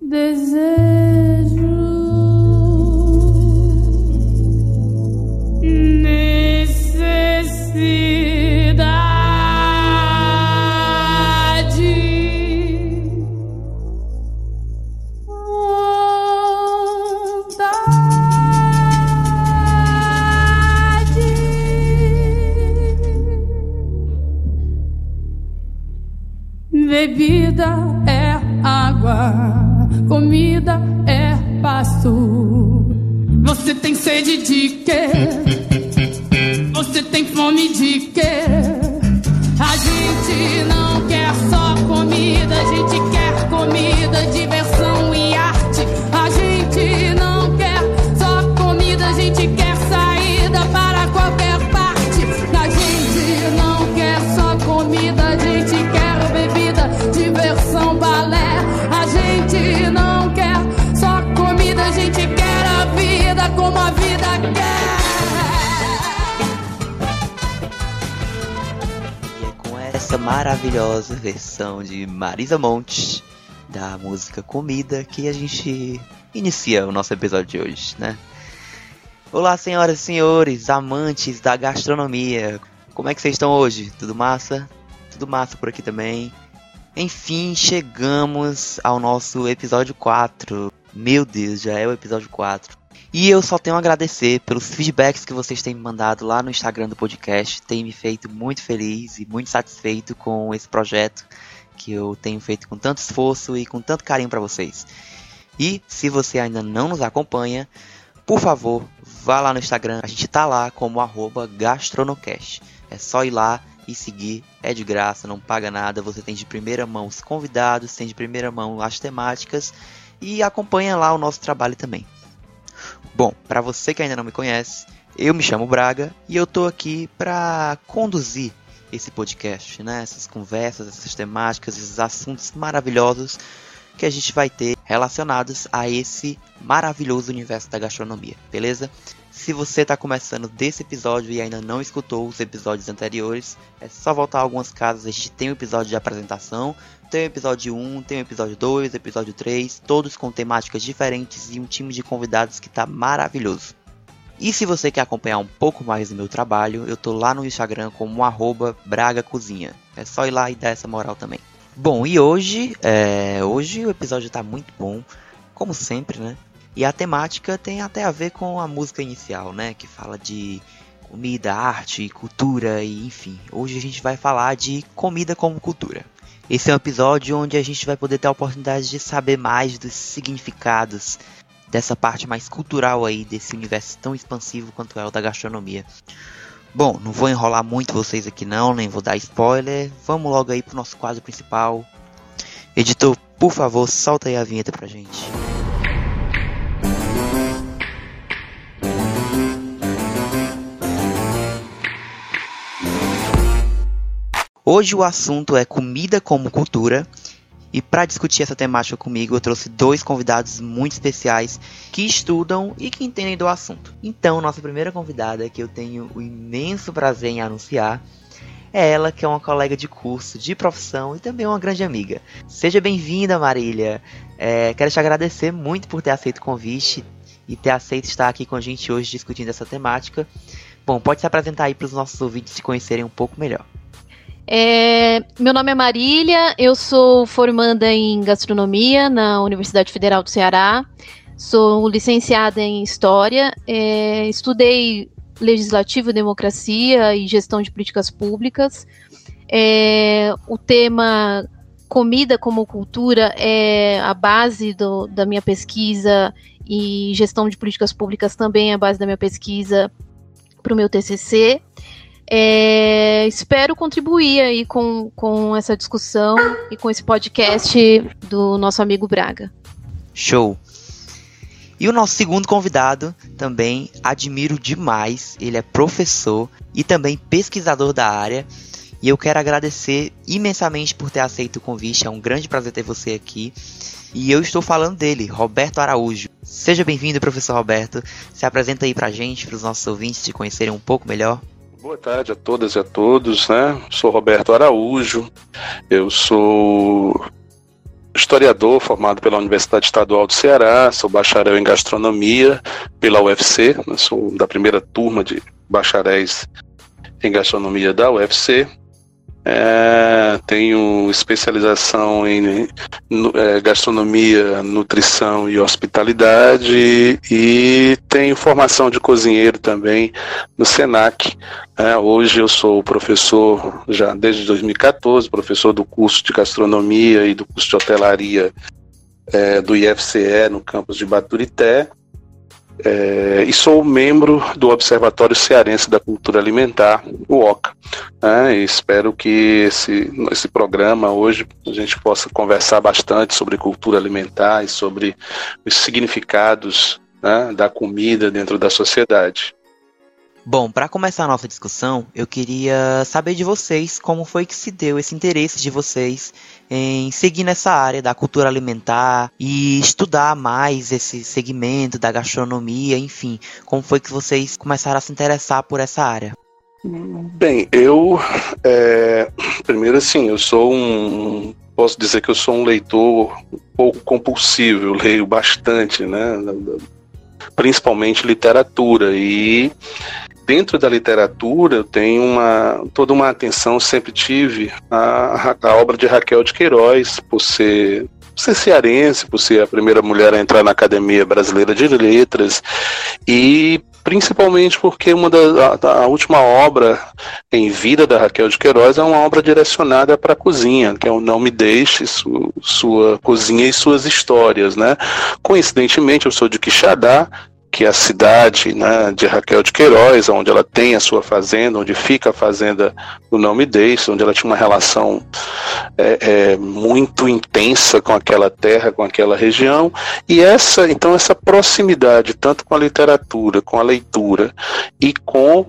This is Marisa Monte da música Comida que a gente inicia o nosso episódio de hoje, né? Olá, senhoras e senhores, amantes da gastronomia. Como é que vocês estão hoje? Tudo massa? Tudo massa por aqui também. Enfim, chegamos ao nosso episódio 4. Meu Deus, já é o episódio 4. E eu só tenho a agradecer pelos feedbacks que vocês têm me mandado lá no Instagram do podcast. Tem me feito muito feliz e muito satisfeito com esse projeto que eu tenho feito com tanto esforço e com tanto carinho para vocês. E se você ainda não nos acompanha, por favor, vá lá no Instagram. A gente tá lá como gastronocast. É só ir lá e seguir. É de graça, não paga nada. Você tem de primeira mão os convidados, tem de primeira mão as temáticas e acompanha lá o nosso trabalho também. Bom, para você que ainda não me conhece, eu me chamo Braga e eu tô aqui para conduzir esse podcast, né? Essas conversas, essas temáticas, esses assuntos maravilhosos que a gente vai ter relacionados a esse maravilhoso universo da gastronomia, beleza? Se você está começando desse episódio e ainda não escutou os episódios anteriores, é só voltar algumas casas. A gente tem um episódio de apresentação, tem o episódio 1, tem o episódio 2, episódio 3, todos com temáticas diferentes e um time de convidados que está maravilhoso. E se você quer acompanhar um pouco mais do meu trabalho, eu tô lá no Instagram como arroba Braga Cozinha. É só ir lá e dar essa moral também. Bom, e hoje, é, hoje o episódio tá muito bom, como sempre, né? E a temática tem até a ver com a música inicial, né? Que fala de comida, arte, cultura e enfim. Hoje a gente vai falar de comida como cultura. Esse é um episódio onde a gente vai poder ter a oportunidade de saber mais dos significados dessa parte mais cultural aí desse universo tão expansivo quanto é o da gastronomia. Bom, não vou enrolar muito vocês aqui não, nem vou dar spoiler. Vamos logo aí pro nosso quadro principal. Editor, por favor, solta aí a vinheta pra gente. Hoje o assunto é comida como cultura. E para discutir essa temática comigo, eu trouxe dois convidados muito especiais que estudam e que entendem do assunto. Então, nossa primeira convidada, que eu tenho o imenso prazer em anunciar, é ela que é uma colega de curso, de profissão e também uma grande amiga. Seja bem-vinda, Marília. É, quero te agradecer muito por ter aceito o convite e ter aceito estar aqui com a gente hoje discutindo essa temática. Bom, pode se apresentar aí para os nossos ouvintes se conhecerem um pouco melhor. É, meu nome é Marília, eu sou formanda em gastronomia na Universidade Federal do Ceará, sou licenciada em História, é, estudei Legislativo, Democracia e Gestão de Políticas Públicas. É, o tema comida como cultura é a base do, da minha pesquisa e gestão de políticas públicas também é a base da minha pesquisa para o meu TCC. É, espero contribuir aí com, com essa discussão e com esse podcast do nosso amigo Braga. Show! E o nosso segundo convidado também admiro demais. Ele é professor e também pesquisador da área. E eu quero agradecer imensamente por ter aceito o convite. É um grande prazer ter você aqui. E eu estou falando dele, Roberto Araújo. Seja bem-vindo, professor Roberto. Se apresenta aí pra gente, para os nossos ouvintes te conhecerem um pouco melhor. Boa tarde a todas e a todos, né? Sou Roberto Araújo, eu sou historiador formado pela Universidade Estadual do Ceará, sou bacharel em gastronomia pela UFC, sou da primeira turma de bacharéis em gastronomia da UFC. É, tenho especialização em é, gastronomia, nutrição e hospitalidade e tenho formação de cozinheiro também no Senac. É, hoje eu sou professor já desde 2014, professor do curso de gastronomia e do curso de hotelaria é, do IFCE no campus de Baturité é, e sou membro do Observatório Cearense da Cultura Alimentar, o OCA. Né, espero que esse, esse programa hoje a gente possa conversar bastante sobre cultura alimentar e sobre os significados né, da comida dentro da sociedade. Bom, para começar a nossa discussão, eu queria saber de vocês como foi que se deu esse interesse de vocês em seguir nessa área da cultura alimentar e estudar mais esse segmento da gastronomia, enfim, como foi que vocês começaram a se interessar por essa área? Bem, eu é, primeiro assim, eu sou um posso dizer que eu sou um leitor um pouco compulsivo, eu leio bastante, né? Principalmente literatura e dentro da literatura eu tenho uma toda uma atenção sempre tive a obra de Raquel de Queiroz por ser por ser cearense, por ser a primeira mulher a entrar na Academia Brasileira de Letras e principalmente porque uma da, a, a última obra em vida da Raquel de Queiroz é uma obra direcionada para a cozinha, que é o Não Me Deixe, su, sua cozinha e suas histórias, né? Coincidentemente, eu sou de Quixadá, que a cidade né, de Raquel de Queiroz, onde ela tem a sua fazenda, onde fica a fazenda do Nome Deixe, onde ela tinha uma relação é, é, muito intensa com aquela terra, com aquela região, e essa, então, essa proximidade, tanto com a literatura, com a leitura e com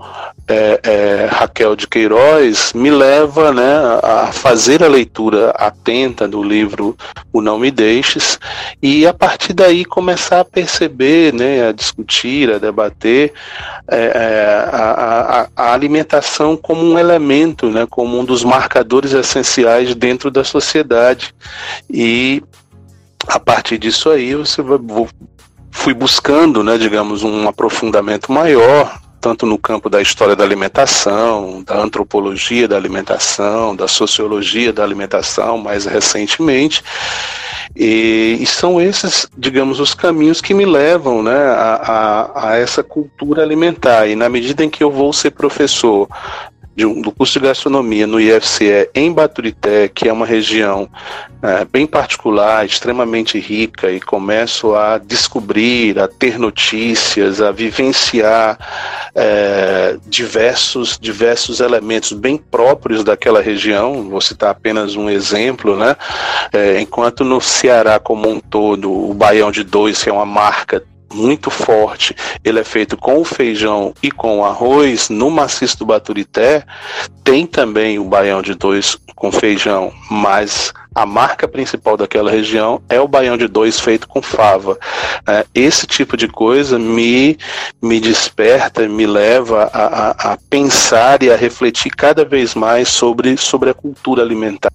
é, é Raquel de Queiroz, me leva né, a fazer a leitura atenta do livro O Não Me Deixes, e a partir daí começar a perceber, né, a discutir, a debater é, é, a, a, a, alimentação como um elemento, né, como um dos marcadores essenciais dentro da sociedade. E a partir disso aí você vai, fui buscando, né, digamos, um aprofundamento maior tanto no campo da história da alimentação, da antropologia da alimentação, da sociologia da alimentação, mais recentemente, e, e, são esses, digamos, os caminhos que me levam né, a, a, a, essa cultura alimentar. E na medida em que eu vou ser professor de um, do curso de gastronomia no IFCE em Baturité, que é uma região é, bem particular, extremamente rica, e começo a descobrir, a ter notícias, a vivenciar é, diversos, diversos elementos bem próprios daquela região. Vou citar apenas um exemplo, né? É, enquanto no Ceará como um todo, o Baião de Dois, que é uma marca muito forte, ele é feito com feijão e com arroz, no maciço do Baturité, tem também o baião de dois com feijão, mas a marca principal daquela região é o baião de dois feito com fava. É, esse tipo de coisa me, me desperta, me leva a, a, a pensar e a refletir cada vez mais sobre, sobre a cultura alimentar.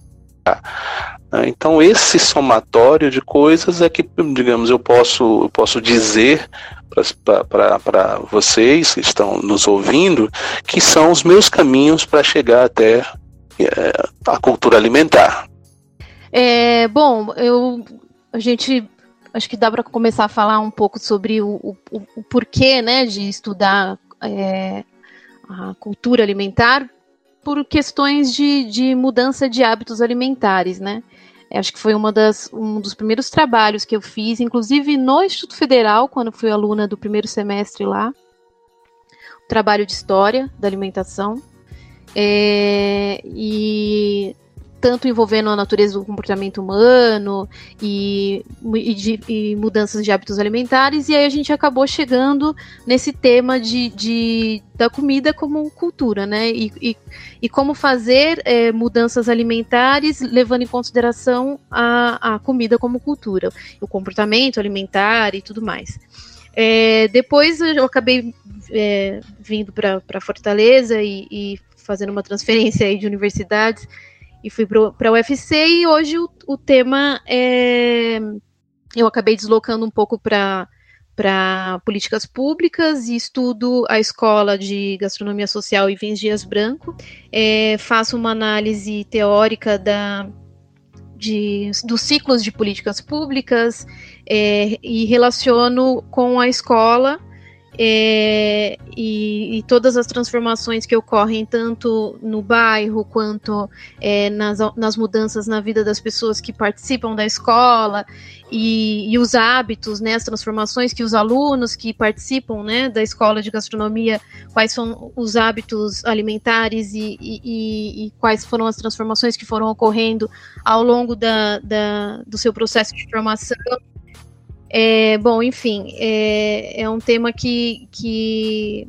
Né? Então, esse somatório de coisas é que, digamos, eu posso, eu posso dizer para vocês que estão nos ouvindo que são os meus caminhos para chegar até é, a cultura alimentar. É, bom, eu, a gente acho que dá para começar a falar um pouco sobre o, o, o porquê né, de estudar é, a cultura alimentar por questões de, de mudança de hábitos alimentares, né? Acho que foi uma das, um dos primeiros trabalhos que eu fiz, inclusive no Instituto Federal, quando fui aluna do primeiro semestre lá. trabalho de história da alimentação. É, e tanto envolvendo a natureza do comportamento humano e, e, de, e, mudanças de hábitos alimentares, e aí a gente acabou chegando nesse tema de, de da comida como cultura, né? E, e, e como fazer é, mudanças alimentares levando em consideração a, a comida como cultura, o comportamento alimentar e tudo mais. É, depois eu acabei é, vindo para Fortaleza e, e, fazendo uma transferência de universidades e fui para a UFC e hoje o, o tema é eu acabei deslocando um pouco para para políticas públicas e estudo a escola de gastronomia social em Vins Dias Branco. É, faço uma análise teórica da, de, dos ciclos de políticas públicas é, e relaciono com a escola é, e, e, todas as transformações que ocorrem tanto no bairro quanto é, nas, nas mudanças na vida das pessoas que participam da escola e, e, os hábitos, né, as transformações que os alunos que participam né, da escola de gastronomia, quais são os hábitos alimentares e, e, e quais foram as transformações que foram ocorrendo ao longo da, da, do seu processo de formação. É, bom, enfim, é, é um tema que, que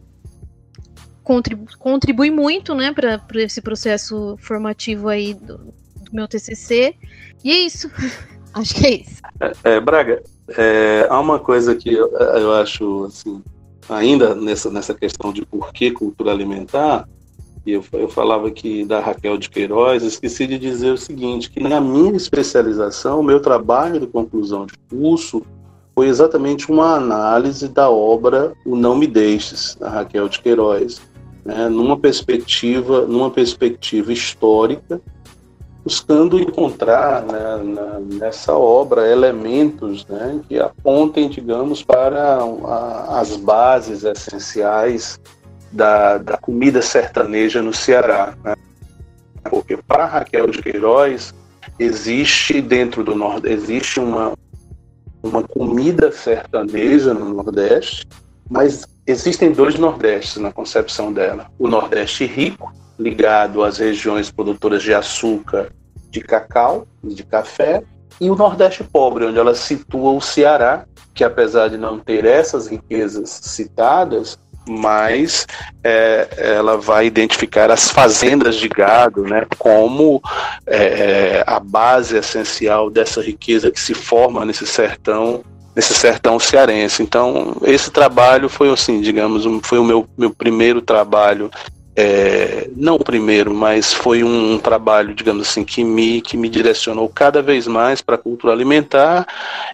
contribui, contribui muito né, para esse processo formativo aí do, do, meu TCC. E é isso. acho que é isso. É, é Braga, é, há uma coisa que eu, eu acho, assim, ainda nessa, nessa questão de por que cultura alimentar, eu, eu falava aqui da Raquel de Queiroz, esqueci de dizer o seguinte, que na minha especialização, o meu trabalho de conclusão de curso foi exatamente uma análise da obra O Não Me Deixes, da Raquel de Queiroz, né, numa perspectiva, numa perspectiva histórica, buscando encontrar né, na, nessa obra elementos né, que apontem, digamos, para a, as bases essenciais da, da, comida sertaneja no Ceará. Né? Porque para Raquel de Queiroz existe dentro do Nordeste existe uma, uma comida sertaneja no Nordeste, mas existem dois Nordestes na concepção dela. O Nordeste rico, ligado às regiões produtoras de açúcar, de cacau, de café, e o Nordeste pobre, onde ela situa o Ceará, que apesar de não ter essas riquezas citadas, mas é, ela vai identificar as fazendas de gado né, como é, é, a base essencial dessa riqueza que se forma nesse sertão nesse sertão cearense. Então esse trabalho foi assim, digamos, foi o meu, meu primeiro trabalho é, não o primeiro, mas foi um, um, trabalho, digamos assim, que me, que me direcionou cada vez mais para a cultura alimentar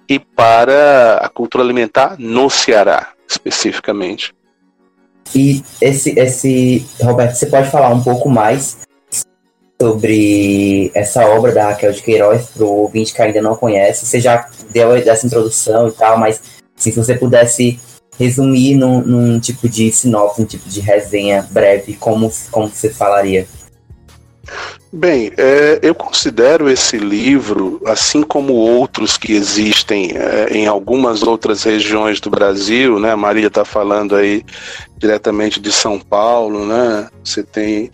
e para a cultura alimentar no Ceará, especificamente. E esse, esse, Roberto, você pode falar um pouco mais sobre essa obra da Raquel de Queiroz para o ouvinte que ainda não conhece? Você já deu essa introdução e tal, mas assim, se você pudesse resumir num, num tipo de sinopse, num tipo de resenha breve, como, como você falaria? Bem, é, eu considero esse livro, assim como outros que existem é, em algumas outras regiões do Brasil, né? A Maria está falando aí diretamente de São Paulo, né? Você tem,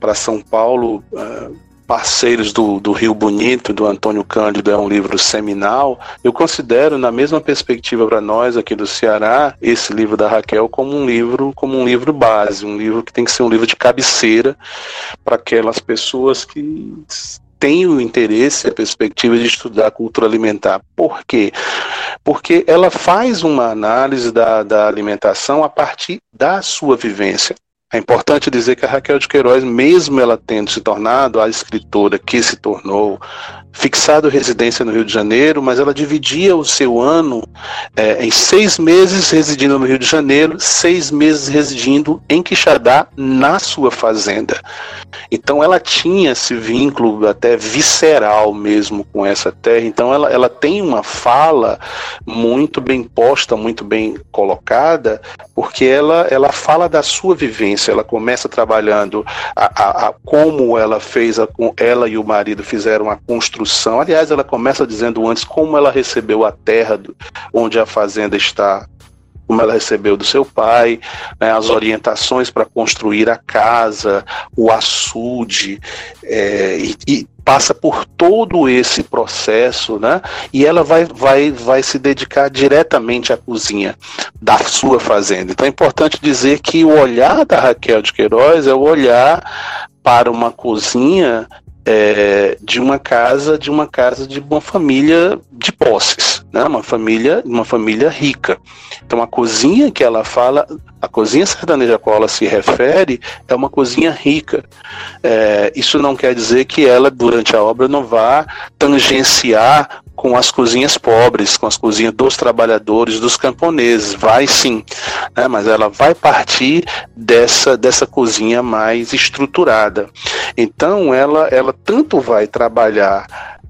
para São Paulo, é, Parceiros do, do Rio Bonito, do Antônio Cândido, é um livro seminal. Eu considero, na mesma perspectiva para nós aqui do Ceará, esse livro da Raquel como um livro, como um livro base, um livro que tem que ser um livro de cabeceira para aquelas pessoas que têm o interesse, a perspectiva de estudar cultura alimentar. Por quê? Porque ela faz uma análise da, da alimentação a partir da sua vivência. É importante dizer que a Raquel de Queiroz, mesmo ela tendo se tornado a escritora que se tornou, fixado residência no Rio de Janeiro, mas ela dividia o seu ano é, em seis meses residindo no Rio de Janeiro, seis meses residindo em Quixadá, na sua fazenda. Então ela tinha esse vínculo até visceral mesmo com essa terra. Então ela, ela tem uma fala muito bem posta, muito bem colocada, porque ela, ela fala da sua vivência. Ela começa trabalhando a, a, a como ela fez, a, ela e o marido fizeram a construção. Aliás, ela começa dizendo antes como ela recebeu a terra onde a fazenda está como ela recebeu do seu pai, né, as orientações para construir a casa, o açude, é, e, e, passa por todo esse processo, né? E ela vai, vai, vai se dedicar diretamente à cozinha da sua fazenda. Então é importante dizer que o olhar da Raquel de Queiroz é o olhar para uma cozinha é, de uma casa, de uma casa de uma família de posses, né? Uma família, uma família rica. Então a cozinha que ela fala, a cozinha sertaneja a qual ela se refere é uma cozinha rica. É, isso não quer dizer que ela durante a obra não vá tangenciar com as cozinhas pobres, com as cozinhas dos trabalhadores, dos camponeses, vai sim, né? mas ela vai partir dessa, dessa cozinha mais estruturada. Então ela, ela tanto vai trabalhar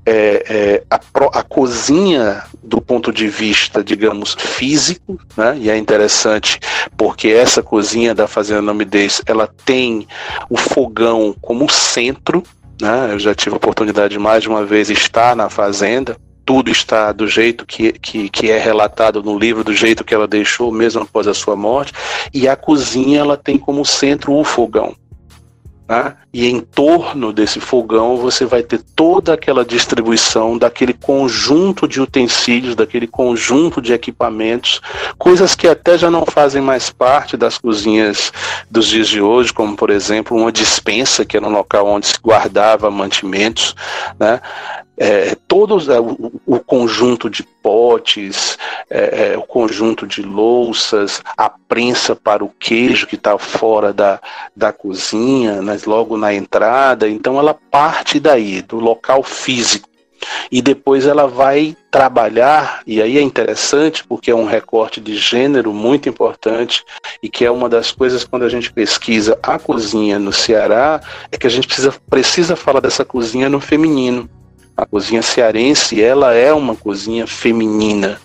é, é, a, a, cozinha do ponto de vista, digamos, físico, né? E é interessante porque essa cozinha da Fazenda Namidez, ela tem o fogão como centro, né? Eu já tive a oportunidade de mais de uma vez estar na fazenda tudo está do jeito que, que, que, é relatado no livro, do jeito que ela deixou, mesmo após a sua morte, e a cozinha ela tem como centro o fogão. Né? E em torno desse fogão você vai ter toda aquela distribuição daquele conjunto de utensílios, daquele conjunto de equipamentos, coisas que até já não fazem mais parte das cozinhas dos dias de hoje, como por exemplo uma dispensa, que era um local onde se guardava mantimentos, né? é, todos é, o, o, conjunto de potes, é, é, o conjunto de louças, a prensa para o queijo que está fora da, da cozinha, né, logo na entrada. Então ela parte daí, do local físico. E depois ela vai trabalhar, e aí é interessante porque é um recorte de gênero muito importante e que é uma das coisas quando a gente pesquisa a cozinha no Ceará, é que a gente precisa, precisa falar dessa cozinha no feminino. A cozinha cearense, ela é uma cozinha feminina,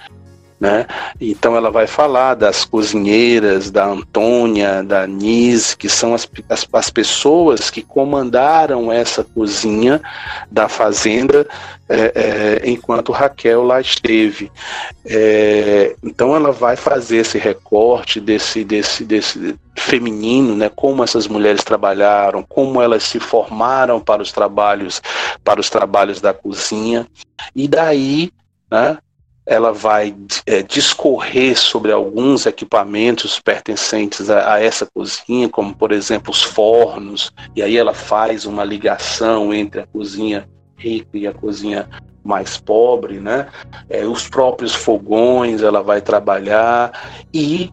né? Então ela vai falar das cozinheiras, da Antônia, da Nise, que são as, as, as, pessoas que comandaram essa cozinha da fazenda é, é, enquanto Raquel lá esteve. É, então ela vai fazer esse recorte desse, desse, desse feminino, né, como essas mulheres trabalharam, como elas se formaram para os trabalhos, para os trabalhos da cozinha, e daí, né, ela vai é, discorrer sobre alguns equipamentos pertencentes a, a, essa cozinha, como por exemplo os fornos, e aí ela faz uma ligação entre a cozinha rica e a cozinha mais pobre, né? É, os próprios fogões ela vai trabalhar e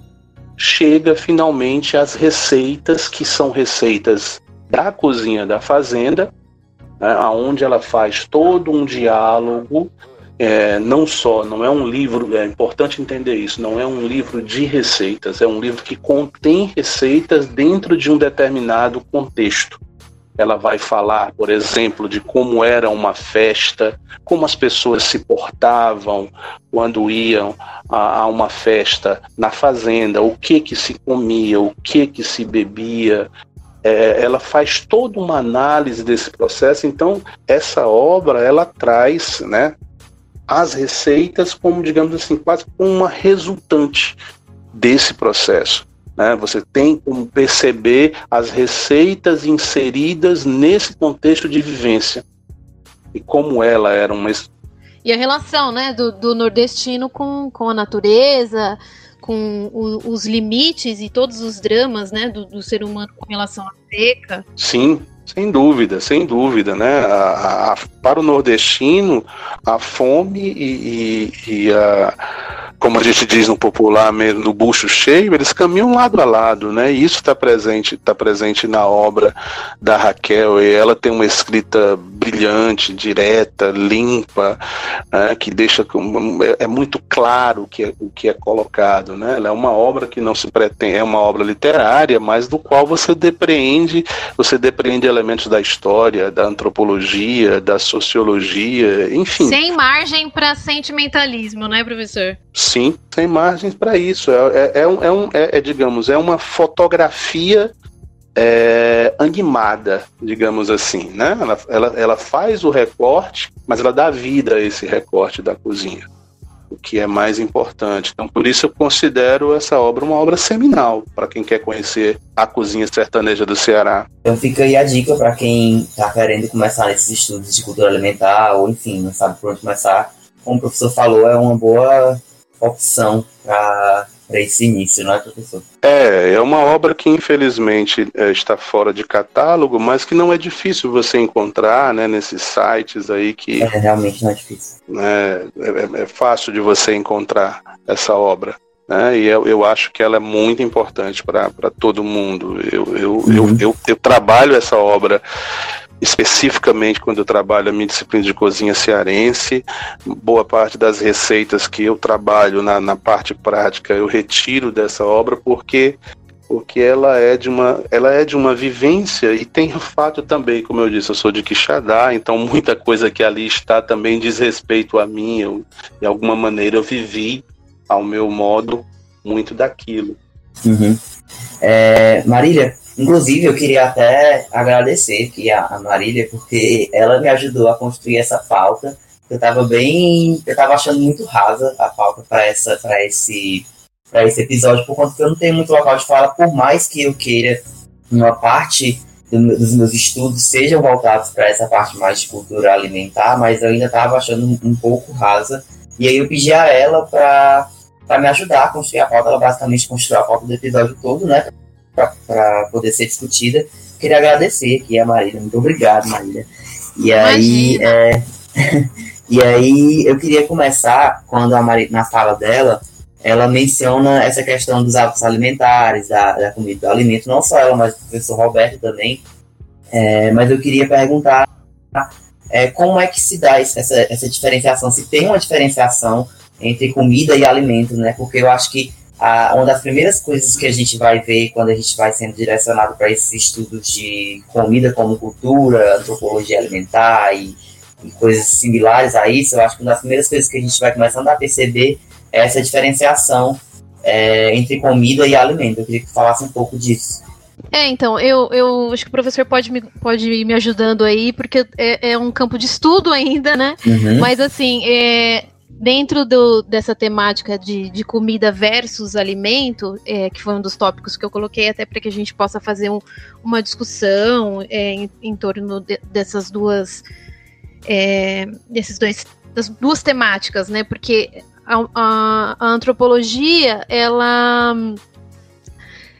chega finalmente às receitas que são receitas da cozinha da fazenda, né, aonde ela faz todo um diálogo é, não só, não é um livro, é importante entender isso, não é um livro de receitas, é um livro que contém receitas dentro de um determinado contexto. Ela vai falar, por exemplo, de como era uma festa, como as pessoas se portavam quando iam a, a uma festa na fazenda, o que que se comia, o que que se bebia, é, ela faz toda uma análise desse processo. Então, essa obra ela traz, né, as receitas como, digamos assim, quase como uma resultante desse processo. Né? Você tem como perceber as receitas inseridas nesse contexto de vivência e como ela era uma. E a relação né, do, do nordestino com, com a natureza, com o, os limites e todos os dramas né, do, do ser humano com relação à seca. Sim, sem dúvida, sem dúvida, né? A, a, para o nordestino, a fome e, e, e a como a gente diz no popular mesmo, no bucho cheio, eles caminham lado a lado, né? E isso está presente, tá presente na obra da Raquel. E ela tem uma escrita brilhante, direta, limpa, né? que deixa é, é muito claro o que é, o que é colocado, né? Ela é uma obra que não se pretende, é uma obra literária, mas do qual você depreende, você depreende elementos da história, da antropologia, da sociologia, enfim. Sem margem para sentimentalismo, né, professor? Sim, sem margens para isso. É, é, é, um, é, um, é, é, digamos, é uma fotografia é, animada, digamos assim, né? Ela, ela, ela faz o recorte, mas ela dá vida a esse recorte da cozinha, o que é mais importante. Então, por isso eu considero essa obra uma obra seminal para quem quer conhecer a cozinha sertaneja do Ceará. Então fica aí a dica para quem está querendo começar nesses estudos de cultura alimentar ou enfim, não sabe por onde começar. Como o professor falou, é uma boa opção para esse início, não é, professor? É, é uma obra que infelizmente é, está fora de catálogo, mas que não é difícil você encontrar, né, nesses sites aí que... É, realmente não é difícil. É, é, é fácil de você encontrar essa obra. Né, e eu, eu acho que ela é muito importante para todo mundo. Eu, eu, uhum. eu, eu, eu trabalho essa obra especificamente quando eu trabalho a minha disciplina de cozinha cearense, boa parte das receitas que eu trabalho na, na parte prática eu retiro dessa obra porque porque ela é de uma ela é de uma vivência e tem o fato também, como eu disse, eu sou de Quixadá, então muita coisa que ali está também diz respeito a mim, eu, de alguma maneira eu vivi ao meu modo muito daquilo. Uhum. É, Marília, Inclusive, eu queria até agradecer aqui a, Marília, porque ela me ajudou a construir essa pauta. Eu estava bem. Eu estava achando muito rasa a pauta para essa para esse para esse episódio, por conta que eu não tenho muito local de fala, por mais que eu queira uma parte do, dos meus estudos sejam voltados para essa parte mais de cultura alimentar, mas eu ainda estava achando um, pouco rasa. E aí eu pedi a ela para me ajudar a construir a pauta. Ela basicamente construiu a pauta do episódio todo, né? Para poder ser discutida. Queria agradecer aqui a Marília, muito obrigado, Marília. E aí, é, e aí eu queria começar quando a Marília, na fala dela, ela menciona essa questão dos hábitos alimentares, da, da comida, do alimento, não só ela, mas o professor Roberto também. É, mas eu queria perguntar é, como é que se dá essa, essa diferenciação, se tem uma diferenciação entre comida e alimento, né? Porque eu acho que a, uma das primeiras coisas que a gente vai ver quando a gente vai sendo direcionado para esses estudos de comida como cultura, antropologia alimentar e, e, coisas similares a isso, eu acho que uma das primeiras coisas que a gente vai começando a perceber é essa diferenciação é, entre comida e alimento. Eu queria que falasse um pouco disso. É, então, eu, eu acho que o professor pode me, pode ir me ajudando aí, porque é, é um campo de estudo ainda, né? Uhum. Mas, assim, é, dentro do, dessa temática de, de comida versus alimento, é, que foi um dos tópicos que eu coloquei até para que a gente possa fazer um, uma discussão é, em, em, torno de, dessas duas é, desses dois das duas temáticas, né? Porque a, a, a antropologia ela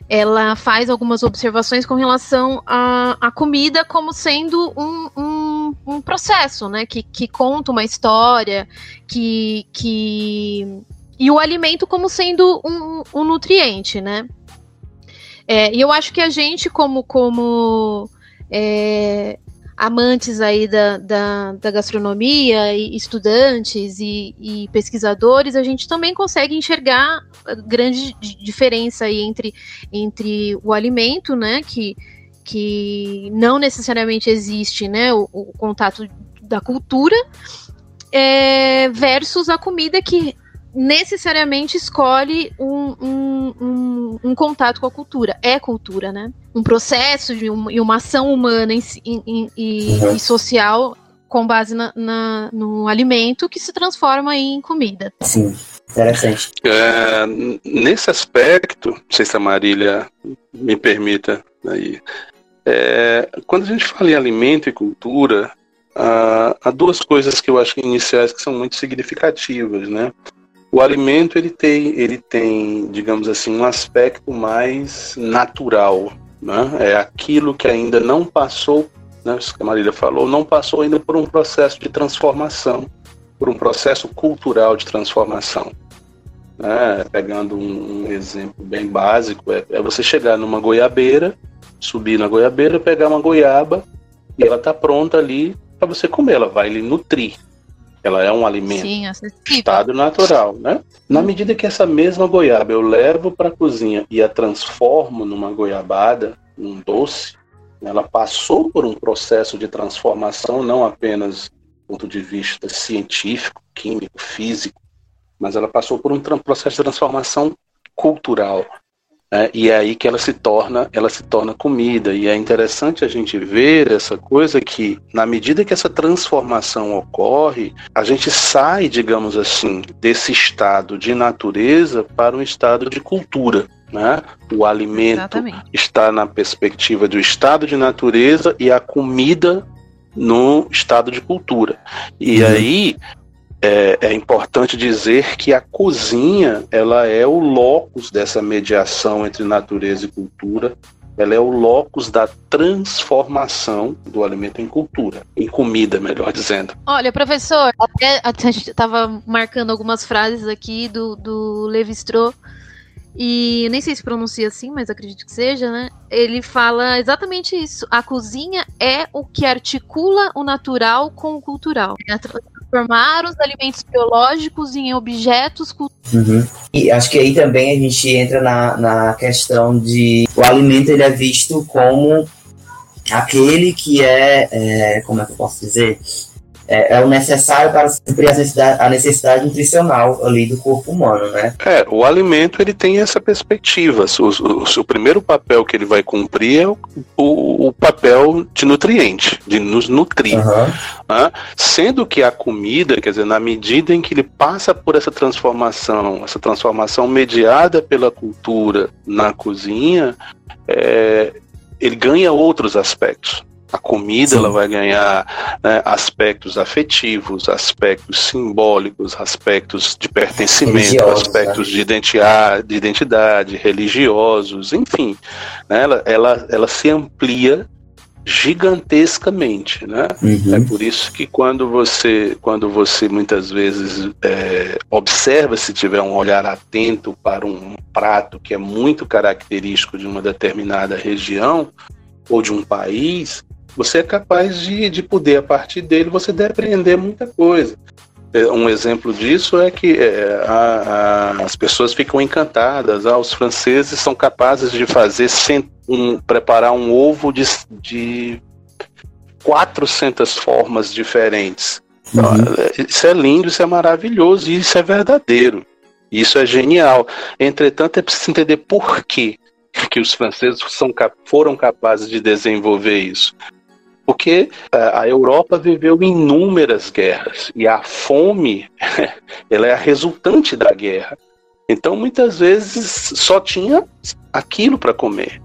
ela faz algumas observações com relação à, comida como sendo um, um, um, processo, né? Que, que conta uma história, que, que e o alimento como sendo um, um nutriente, né? É, e eu acho que a gente como como é, amantes aí da, da, da gastronomia, e estudantes e, e, pesquisadores, a gente também consegue enxergar a grande diferença aí entre, entre o alimento, né, que, que não necessariamente existe, né, o, o contato da cultura, é, versus a comida que necessariamente escolhe um, um, um, um, contato com a cultura. É cultura, né? Um processo de um, e uma ação humana em, em, em, uhum. e social com base na, na, no alimento que se transforma em comida. Sim, interessante. É, nesse aspecto, não sei se a Marília me permita aí, é, quando a gente fala em alimento e cultura, há duas coisas que eu acho iniciais que são muito significativas, né? O alimento ele tem, ele tem, digamos assim, um aspecto mais natural, né? É aquilo que ainda não passou, né, isso que a Marília falou, não passou ainda por um processo de transformação, por um processo cultural de transformação. Né? Pegando um, um exemplo bem básico, é, é você chegar numa goiabeira, subir na goiabeira, pegar uma goiaba e ela está pronta ali para você comer, ela vai lhe nutrir. Ela é um alimento Sim, estado natural, né? Na medida que essa mesma goiaba eu levo para a cozinha e a transformo numa goiabada, num doce, ela passou por um processo de transformação não apenas do ponto de vista científico, químico, físico, mas ela passou por um processo de transformação cultural. É, e é aí que ela se torna, ela se torna comida. E é interessante a gente ver essa coisa que, na medida que essa transformação ocorre, a gente sai, digamos assim, desse estado de natureza para um estado de cultura. Né? O alimento Exatamente. está na perspectiva do estado de natureza e a comida no estado de cultura. E uhum. aí é, é, importante dizer que a cozinha ela é o locus dessa mediação entre natureza e cultura. Ela é o locus da transformação do alimento em cultura, em comida, melhor dizendo. Olha, professor, até, a gente estava marcando algumas frases aqui do, do Levi Strauss e nem sei se pronuncia assim, mas acredito que seja, né? Ele fala exatamente isso. A cozinha é o que articula o natural com o cultural. É transformar os alimentos biológicos em objetos. Uhum. E acho que aí também a gente entra na, na questão de o alimento ele é visto como aquele que é, é como é que eu posso dizer? É, é, o necessário para suprir a necessidade, a necessidade nutricional ali do corpo humano, né? É, o alimento ele tem essa perspectiva. O, o, o primeiro papel que ele vai cumprir é o, o, o papel de nutriente, de nos nutrir. Uhum. Né? Sendo que a comida, quer dizer, na medida em que ele passa por essa transformação, essa transformação mediada pela cultura na cozinha, é, ele ganha outros aspectos. A comida ela vai ganhar né, aspectos afetivos, aspectos simbólicos, aspectos de pertencimento, aspectos né? de, identidade, de identidade, religiosos, enfim. Né, ela, ela, ela se amplia gigantescamente, né? Uhum. É por isso que quando você, quando você muitas vezes é, observa, se tiver um olhar atento para um prato que é muito característico de uma determinada região ou de um país, você é capaz de, de poder, a partir dele, você depreender muita coisa. É, um exemplo disso é que é, a, a, as pessoas ficam encantadas. Ah, os franceses são capazes de fazer sem, um, preparar um ovo de, de 400 formas diferentes. Uhum. Isso é lindo, isso é maravilhoso, isso é verdadeiro. Isso é genial. Entretanto, é preciso entender por quê que os franceses são, foram capazes de desenvolver isso porque é, a Europa viveu inúmeras guerras e a fome ela é a resultante da guerra. Então muitas vezes só tinha aquilo para comer.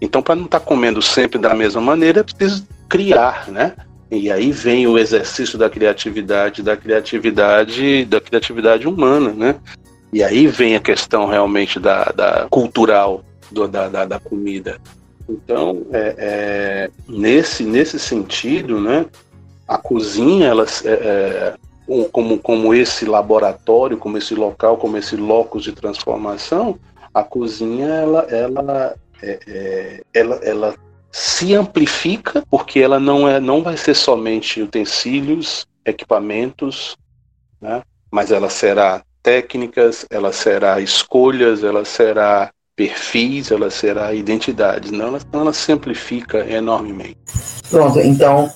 Então para não estar tá comendo sempre da mesma maneira é preciso criar, né? E aí vem o exercício da criatividade, da criatividade, da criatividade humana, né? E aí vem a questão realmente da, da cultural do, da, da, da comida. Então, é, é, nesse, nesse sentido, né, a cozinha, ela, é, é como, como esse laboratório, como esse local, como esse locus de transformação, a cozinha ela, ela, é, é, ela, ela se amplifica porque ela não, é, não vai ser somente utensílios, equipamentos, né, mas ela será técnicas, ela será escolhas, ela será perfis, ela será identidade, não ela, ela simplifica enormemente. Pronto, então,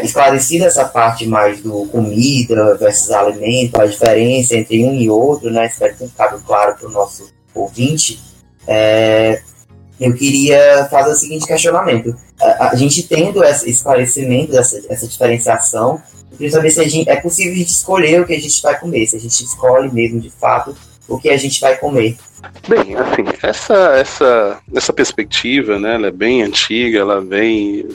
esclarecida essa parte mais do comida versus alimento, a diferença entre um e outro, né? Espero que ficado claro para o nosso ouvinte. É, eu queria fazer o seguinte questionamento. A, a gente tendo esse esclarecimento, essa, essa diferenciação, eu queria saber se a gente, é possível a gente escolher o que a gente vai comer, se a gente escolhe mesmo de fato o que a gente vai comer. Bem, assim, essa, essa, essa perspectiva, né, ela é bem antiga, ela vem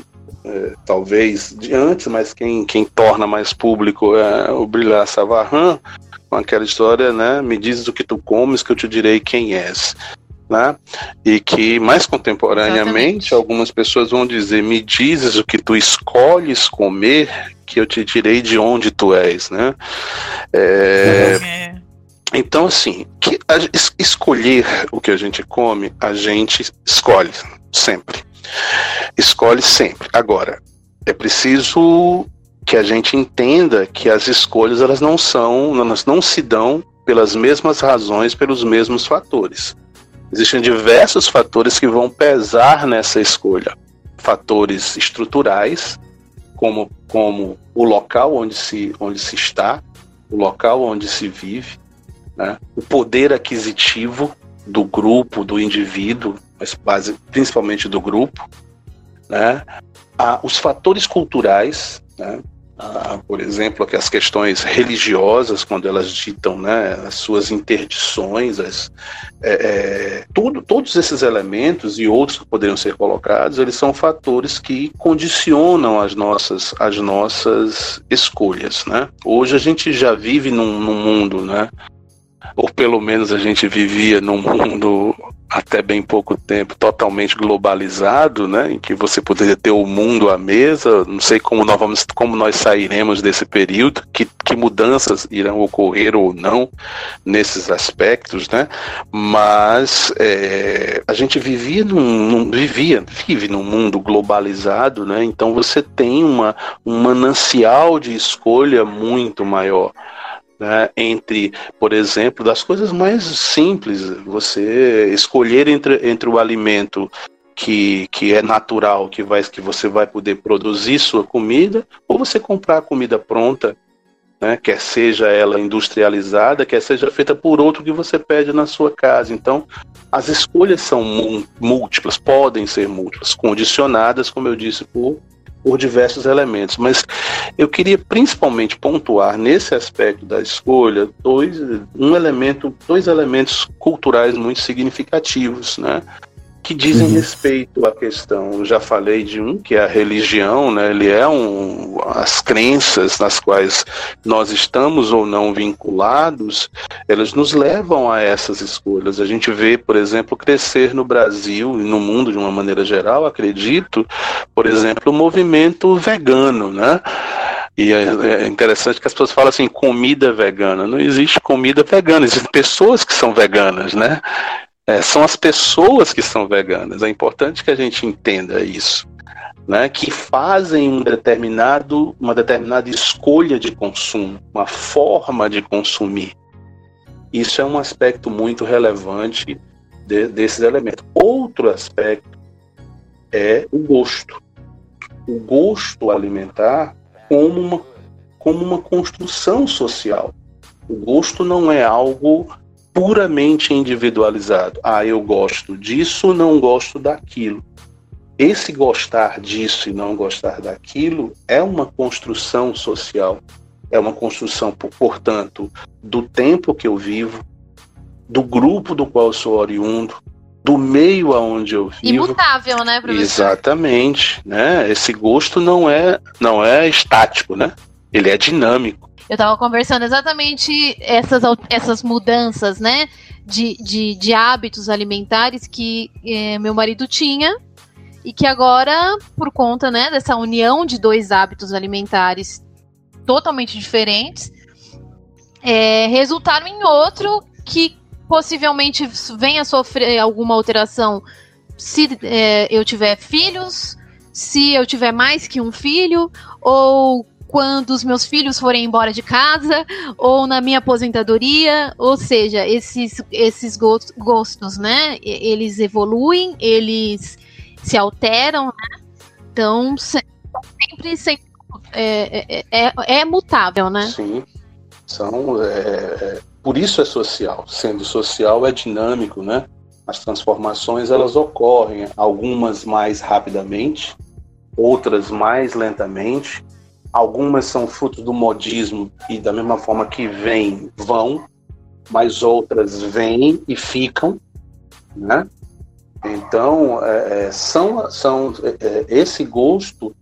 é, talvez de antes, mas quem, quem torna mais público é o Brilhar Savarran, com aquela história, né, me dizes o que tu comes que eu te direi quem és. Né? E que mais contemporaneamente Exatamente. algumas pessoas vão dizer: me dizes o que tu escolhes comer, que eu te direi de onde tu és, né? É. Então, assim, que a, escolher o que a gente come, a gente escolhe sempre. Escolhe sempre. Agora, é preciso que a gente entenda que as escolhas elas não são, elas não se dão pelas mesmas razões, pelos mesmos fatores. Existem diversos fatores que vão pesar nessa escolha. Fatores estruturais, como, como o local onde se, onde se está, o local onde se vive, né? o poder aquisitivo do grupo, do indivíduo, mas base, principalmente do grupo, né? os fatores culturais, né? por exemplo, as questões religiosas, quando elas ditam né, as suas interdições, as, é, é, tudo, todos esses elementos e outros que poderiam ser colocados, eles são fatores que condicionam as nossas, as nossas escolhas. Né? Hoje a gente já vive num, num mundo né, ou pelo menos a gente vivia num mundo até bem pouco tempo totalmente globalizado, né, em que você poderia ter o mundo à mesa. Não sei como nós vamos, como nós sairemos desse período, que, que mudanças irão ocorrer ou não nesses aspectos, né? Mas é, a gente vivia num, num, vivia, vive num mundo globalizado, né? Então você tem uma um manancial de escolha muito maior né, entre, por exemplo, das coisas mais simples, você escolher entre, entre o alimento que, que é natural, que, vai, que você vai poder produzir sua comida, ou você comprar a comida pronta, né, quer seja ela industrializada, quer seja feita por outro que você pede na sua casa. Então, as escolhas são múltiplas, podem ser múltiplas, condicionadas, como eu disse, por por diversos elementos, mas eu queria principalmente pontuar nesse aspecto da escolha dois, um elemento, dois elementos culturais muito significativos, né? Que dizem uhum. respeito à questão. Eu já falei de um que é a religião, né? Ele é um as crenças nas quais nós estamos ou não vinculados, elas nos levam a essas escolhas. A gente vê, por exemplo, crescer no Brasil e no mundo de uma maneira geral, acredito, por exemplo, o movimento vegano, né? E é, é interessante que as pessoas falam assim, comida vegana. Não existe comida vegana, existem pessoas que são veganas, né? É, são as pessoas que são veganas. É importante que a gente entenda isso. Né, que fazem um determinado, uma determinada escolha de consumo, uma forma de consumir. Isso é um aspecto muito relevante de, desses elementos. Outro aspecto é o gosto. O gosto alimentar como uma, como uma construção social. O gosto não é algo puramente individualizado. Ah, eu gosto disso, não gosto daquilo. Esse gostar disso e não gostar daquilo é uma construção social. É uma construção, portanto, do tempo que eu vivo, do grupo do qual sou oriundo, do meio aonde eu vivo. Imutável, né, professor? Exatamente, né? Esse gosto não é não é estático, né? Ele é dinâmico. Eu estava conversando exatamente essas, essas mudanças, né? De, de, de hábitos alimentares que eh, meu marido tinha e que agora, por conta né, dessa união de dois hábitos alimentares totalmente diferentes, é, resultaram em outro que possivelmente venha a sofrer alguma alteração se é, eu tiver filhos, se eu tiver mais que um filho, ou quando os meus filhos forem embora de casa ou na minha aposentadoria, ou seja, esses, esses gostos, né? Eles evoluem, eles se alteram, né? Então, sempre, sempre é, é, é, é mutável, né? Sim, são, é, é, por isso é social. Sendo social é dinâmico, né? As transformações elas ocorrem, algumas mais rapidamente, outras mais lentamente, Algumas são frutos do modismo e da mesma forma que vêm, vão, mas outras vêm e ficam, né? Então, é, é são, são é, é, esse gosto,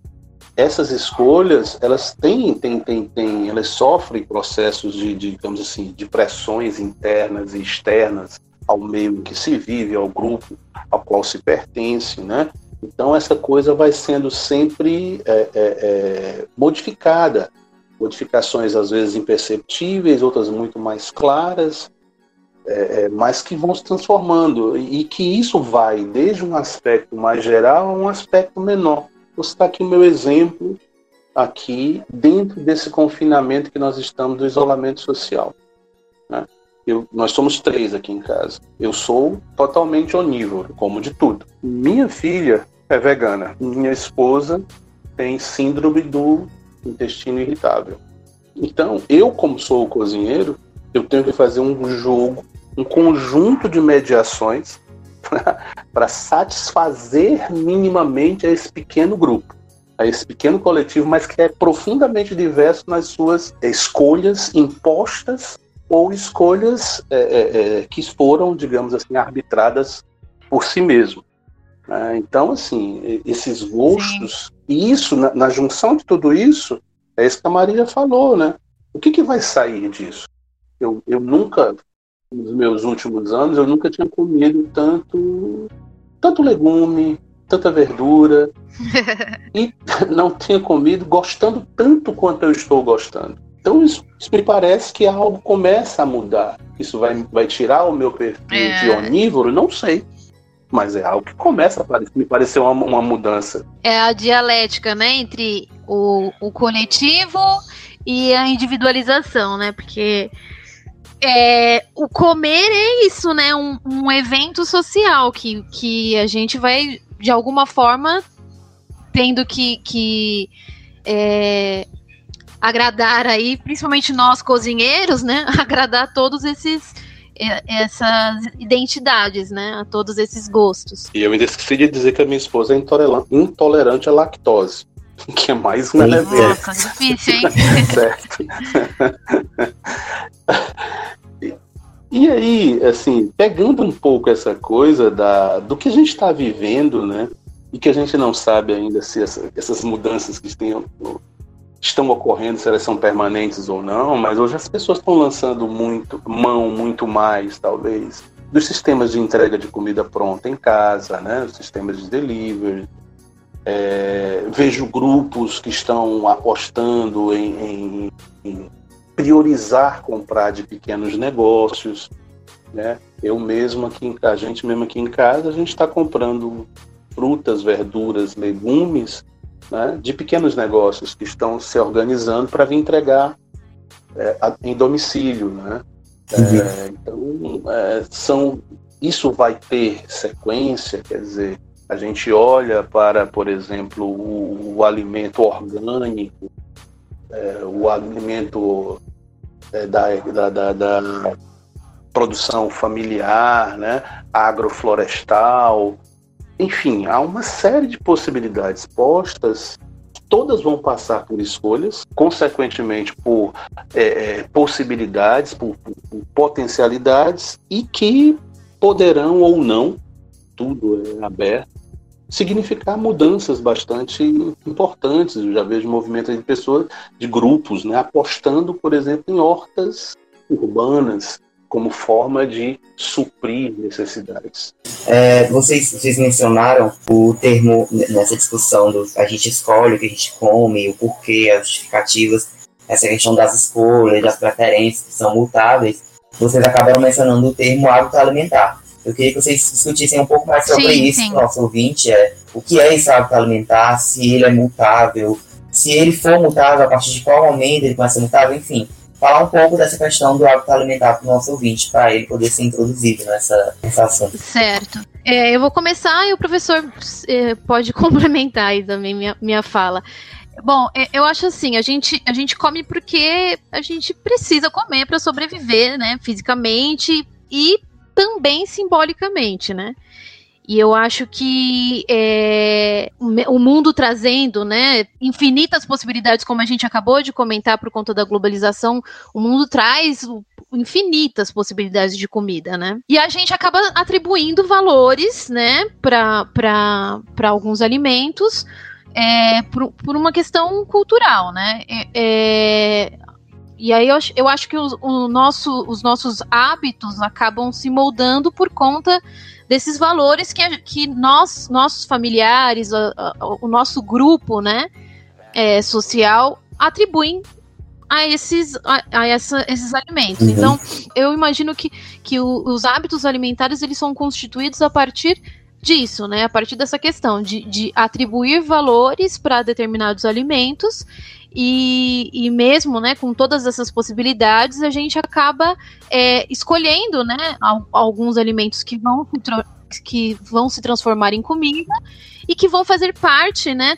essas escolhas, elas têm, têm, têm, têm elas sofrem processos de, de, digamos assim, de pressões internas e externas ao meio em que se vive, ao grupo ao qual se pertence, né? Então essa coisa vai sendo sempre é, é, é, modificada, modificações às vezes imperceptíveis, outras muito mais claras, é, é, mas que vão se transformando e que isso vai desde um aspecto mais geral a um aspecto menor. Você está aqui o meu exemplo aqui dentro desse confinamento que nós estamos do isolamento social. Né? Eu, nós somos três aqui em casa. Eu sou totalmente onívoro, como de tudo. Minha filha é vegana. Minha esposa tem síndrome do intestino irritável. Então, eu, como sou o cozinheiro, eu tenho que fazer um jogo, um conjunto de mediações para satisfazer minimamente esse pequeno grupo. a esse pequeno coletivo, mas que é profundamente diverso nas suas escolhas impostas ou escolhas é, é, é que foram, digamos assim, arbitradas por si mesmo. Né? Então, assim, esses gostos, Sim. e isso, na, na, junção de tudo isso, é isso que a Maria falou, né? O que, que vai sair disso? Eu, eu nunca, nos meus últimos anos, eu nunca tinha comido tanto, tanto legume, tanta verdura, e não tinha comido gostando tanto quanto eu estou gostando. Então isso, isso, me parece que algo começa a mudar. Isso vai, vai tirar o meu perfil é. de onívoro? Não sei. Mas é algo que começa a parecer, me parecer uma, uma mudança. É a dialética, né, entre o, o coletivo e a individualização, né? Porque é, o comer é isso, né? Um, um evento social que, que a gente vai, de alguma forma, tendo que, que é, agradar aí, principalmente nós cozinheiros, né? Agradar todos esses essas identidades, né? A todos esses gostos. E eu ainda esqueci de dizer que a minha esposa é intolerante à lactose. Que é mais um elemento. Nossa, difícil, hein? certo. e, e aí, assim, pegando um pouco essa coisa da, do que a gente está vivendo, né? E que a gente não sabe ainda se essa, essas mudanças que tem, estão ocorrendo, se elas são permanentes ou não, mas hoje as pessoas estão lançando muito mão, muito mais, talvez, dos sistemas de entrega de comida pronta em casa, né? Os sistemas de delivery. É, vejo grupos que estão apostando em, em, em, priorizar comprar de pequenos negócios, né? Eu mesmo aqui, a gente mesmo aqui em casa, a gente está comprando frutas, verduras, legumes né, de pequenos negócios que estão se organizando para vir entregar é, em domicílio. Né? É, então, é, são, isso vai ter sequência, quer dizer, a gente olha para, por exemplo, o, o alimento orgânico, é, o alimento é, da, da, da, da, produção familiar, né, agroflorestal, enfim, há uma série de possibilidades postas todas vão passar por escolhas, consequentemente por é, é, possibilidades, por, por, por, potencialidades e que poderão ou não, tudo é aberto, significar mudanças bastante importantes. Eu já vejo movimentos de pessoas, de grupos, né, apostando, por exemplo, em hortas urbanas, como forma de suprir necessidades. É, vocês, vocês mencionaram o termo nessa discussão do a gente escolhe o que a gente come, o porquê, as justificativas, essa questão das escolhas, das preferências que são mutáveis. Vocês acabaram mencionando o termo hábito alimentar. Eu queria que vocês discutissem um pouco mais sobre sim, isso, sim. nosso ouvinte, é, o que é esse hábito alimentar, se ele é mutável, se ele for mutável, a partir de qual momento ele começa a ser mutável, enfim falar um pouco dessa questão do hábito alimentar para o nosso ouvinte, para ele poder ser introduzido nessa, nessa assunto. Certo. É, eu vou começar e o professor é, pode complementar aí também minha, minha fala. Bom, é, eu acho assim, a gente, a gente come porque a gente precisa comer para sobreviver, né, fisicamente e também simbolicamente, né? E eu acho que é, o mundo trazendo né, infinitas possibilidades, como a gente acabou de comentar por conta da globalização, o mundo traz infinitas possibilidades de comida, né? E a gente acaba atribuindo valores, né, para alguns alimentos é, por, por, uma questão cultural, né? É, é e aí eu, eu acho que o, o nosso, os nossos hábitos acabam se moldando por conta desses valores que, que nós, nossos familiares, a, a, o nosso grupo, né, é, social, atribuem a esses, a, a essa, esses alimentos. Uhum. Então, eu imagino que, que o, os hábitos alimentares eles são constituídos a partir disso, né? A partir dessa questão de, de atribuir valores para determinados alimentos e, e mesmo, né, com todas essas possibilidades, a gente acaba é, escolhendo, né, alguns alimentos que vão que vão se transformar em comida e que vão fazer parte, né,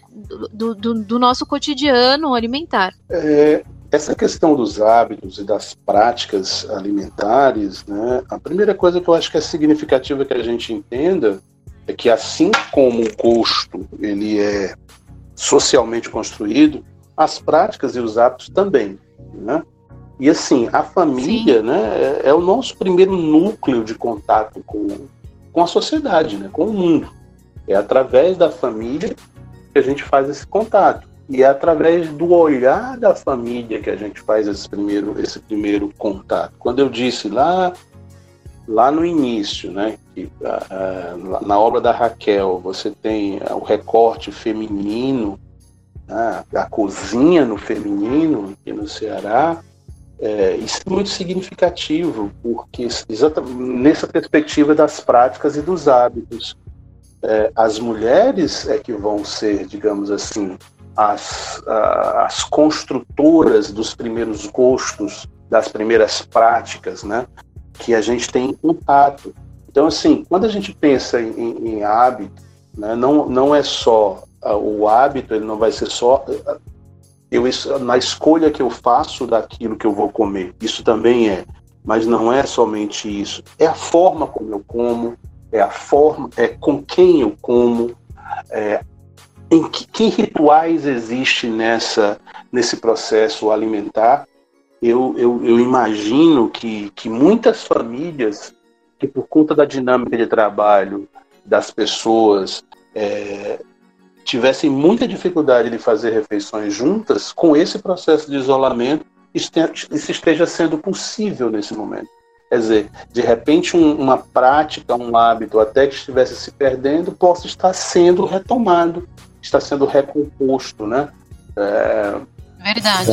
do, do, do nosso cotidiano alimentar. É, essa questão dos hábitos e das práticas alimentares, né, a primeira coisa que eu acho que é significativa que a gente entenda é que assim como o custo ele é socialmente construído, as práticas e os hábitos também, né? E assim, a família, Sim. né, é, é, o nosso primeiro núcleo de contato com, com a sociedade, né, com o mundo. É através da família que a gente faz esse contato. E é através do olhar da família que a gente faz esse primeiro, esse primeiro contato. Quando eu disse lá, lá no início, né, que, na obra da Raquel, você tem o recorte feminino, né, cozinha no feminino, aqui no Ceará, é, isso é muito significativo, porque nessa perspectiva das práticas e dos hábitos, é, as mulheres é que vão ser, digamos assim, as, as construtoras dos primeiros gostos, das primeiras práticas, né, que a gente tem contato. Então, assim, quando a gente pensa em, em hábito, né, não, não é só o hábito, ele não vai ser só eu, na escolha que eu faço daquilo que eu vou comer. Isso também é, mas não é somente isso. É a forma como eu como, é a forma, é com quem eu como, é, em que, que rituais existe nessa nesse processo alimentar. Eu, eu, eu imagino que, que muitas famílias que por conta da dinâmica de trabalho das pessoas é, tivessem muita dificuldade de fazer refeições juntas, com esse processo de isolamento, isso esteja sendo possível nesse momento. Quer dizer, de repente um, uma prática, um hábito até que estivesse se perdendo, possa estar sendo retomado, está sendo recomposto, né? É, Verdade.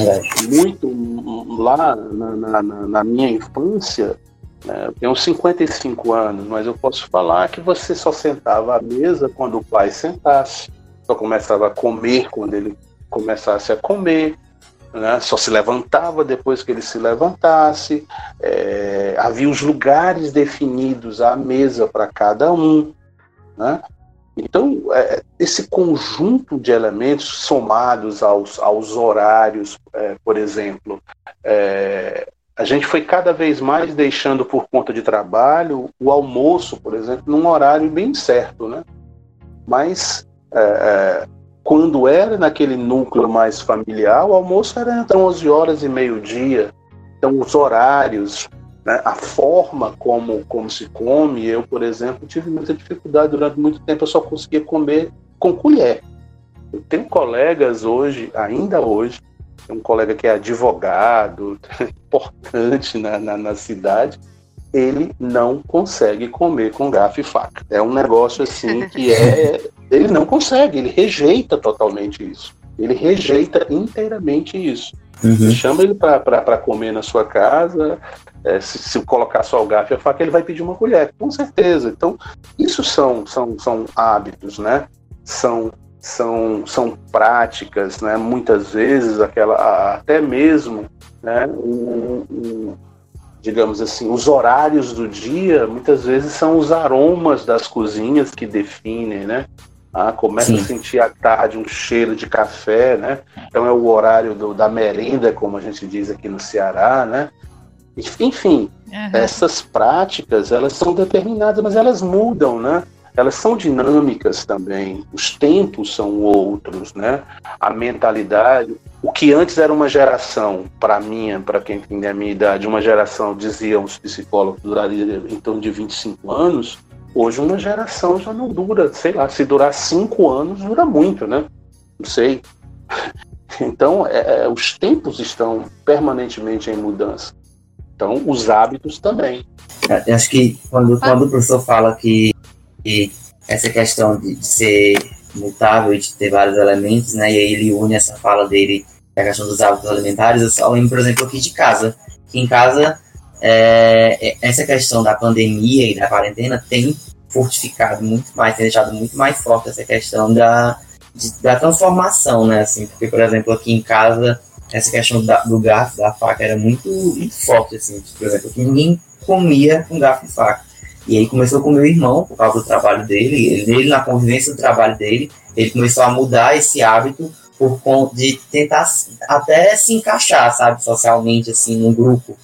Muito lá na, na, na minha infância, né, eu tenho 55 anos, mas eu posso falar que você só sentava à mesa quando o pai sentasse, só começava a comer quando ele começasse a comer, né? só se levantava depois que ele se levantasse, é, havia os lugares definidos à mesa para cada um. Né? Então, é, esse conjunto de elementos somados aos, aos horários, é, por exemplo, é, a gente foi cada vez mais deixando por conta de trabalho o almoço, por exemplo, num horário bem certo, né? Mas é, é, quando era naquele núcleo mais familiar, o almoço era entre 11 horas e meio-dia. Então, os horários, né, a forma como, como se come, eu, por exemplo, tive muita dificuldade durante muito tempo, eu só conseguia comer com colher. Eu tenho colegas hoje, ainda hoje, um colega que é advogado, importante na, na, na cidade, ele não consegue comer com garfo e faca. É um negócio assim que é. Ele não consegue, ele rejeita totalmente isso. Ele rejeita inteiramente isso. Uhum. Chama ele para comer na sua casa, é, se, se, colocar só o garfo e a faca, ele vai pedir uma colher, com certeza. Então, isso são, são, são hábitos, né? São, são, são práticas, né? Muitas vezes, aquela, até mesmo né? um, digamos assim, os horários do dia, muitas vezes são os aromas das cozinhas que definem, né? Ah, começa Sim. a sentir à tarde um cheiro de café, né? Então é o horário do, da merenda, como a gente diz aqui no Ceará, né? Enfim, uhum. essas práticas, elas são determinadas, mas elas mudam, né? elas são dinâmicas também, os tempos são outros, né? A mentalidade, o que antes era uma geração, para mim, para quem tem a minha idade, uma geração, diziam os psicólogos, duraria em torno de 25 anos, hoje uma geração já não dura, sei lá, se durar cinco anos, dura muito, né? Não sei. Então, é, é, os tempos estão permanentemente em mudança. Então, os hábitos também. Eu acho que quando, quando o professor fala que e essa questão de, de ser mutável e de ter vários elementos, né? E aí ele une essa fala dele a questão dos hábitos alimentares. Eu só lembro, por exemplo, aqui de casa. Que em casa, é, é, essa questão da pandemia e da quarentena tem fortificado muito mais, tem deixado muito mais forte essa questão da, de, da transformação, né? Assim, porque, por exemplo, aqui em casa, essa questão da, do garfo, da faca, era muito, muito forte, assim. Por exemplo, que ninguém comia com garfo e faca. E aí começou com meu irmão, por causa do trabalho dele, ele, ele na convivência do trabalho dele, ele começou a mudar esse hábito por conta de tentar até se encaixar, sabe, socialmente, assim, num grupo.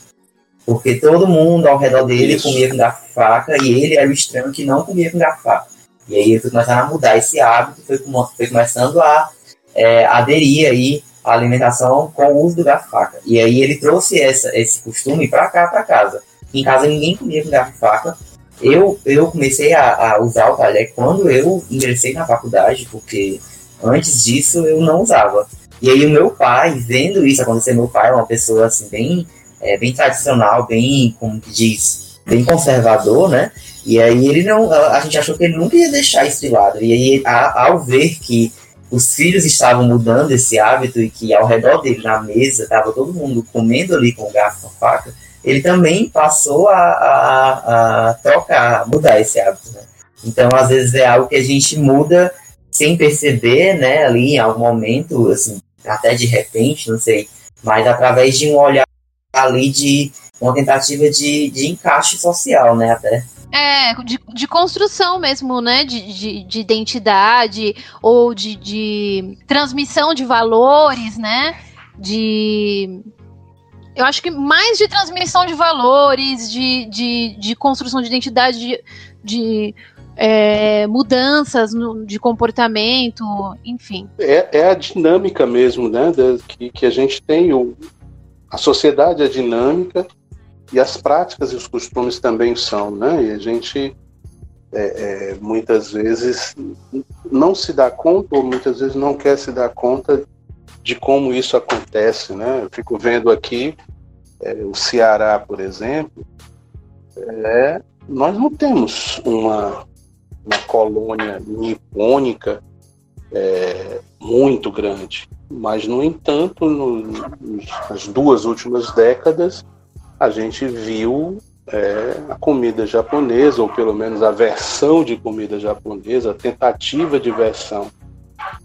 Porque todo mundo ao redor dele Isso. comia com garfo e faca, e ele era o estranho que não comia com garfo e faca. E aí ele foi começando a mudar esse hábito, foi, foi começando a é, aderir aí à alimentação com o uso do garfo faca. E aí ele trouxe essa, esse costume para cá, para casa. Em casa ninguém comia com garfo faca. Eu, eu comecei a, a usar o talher quando eu ingressei na faculdade, porque antes disso eu não usava. E aí o meu pai, vendo isso acontecer, meu pai é uma pessoa assim bem, é, bem tradicional, bem, como que diz, bem conservador, né? E aí ele não, a gente achou que ele nunca ia deixar isso de lado. E aí a, ao ver que os filhos estavam mudando esse hábito e que ao redor dele na mesa estava todo mundo comendo ali com garfo e faca, ele também passou a, a, a trocar, mudar esse hábito. Né? Então, às vezes é algo que a gente muda sem perceber, né, ali em algum momento, assim, até de repente, não sei, mas através de um olhar ali de uma tentativa de, de encaixe social, né, até. É, de, de construção mesmo, né? De, de, de identidade ou de, de transmissão de valores, né? De. Eu acho que mais de transmissão de valores, de, de, de construção de identidade, de, de é, mudanças no, de comportamento, enfim. É, é, a dinâmica mesmo, né? que, que a gente tem. O, a sociedade é dinâmica e as práticas e os costumes também são, né? E a gente é, é, muitas vezes não se dá conta ou muitas vezes não quer se dar conta de como isso acontece, né? Eu fico vendo aqui é, o Ceará, por exemplo, é, nós não temos uma uma colônia nipônica é, muito grande. Mas, no entanto, no, nas duas últimas décadas, a gente viu é, a comida japonesa, ou pelo menos a versão de comida japonesa, a tentativa de versão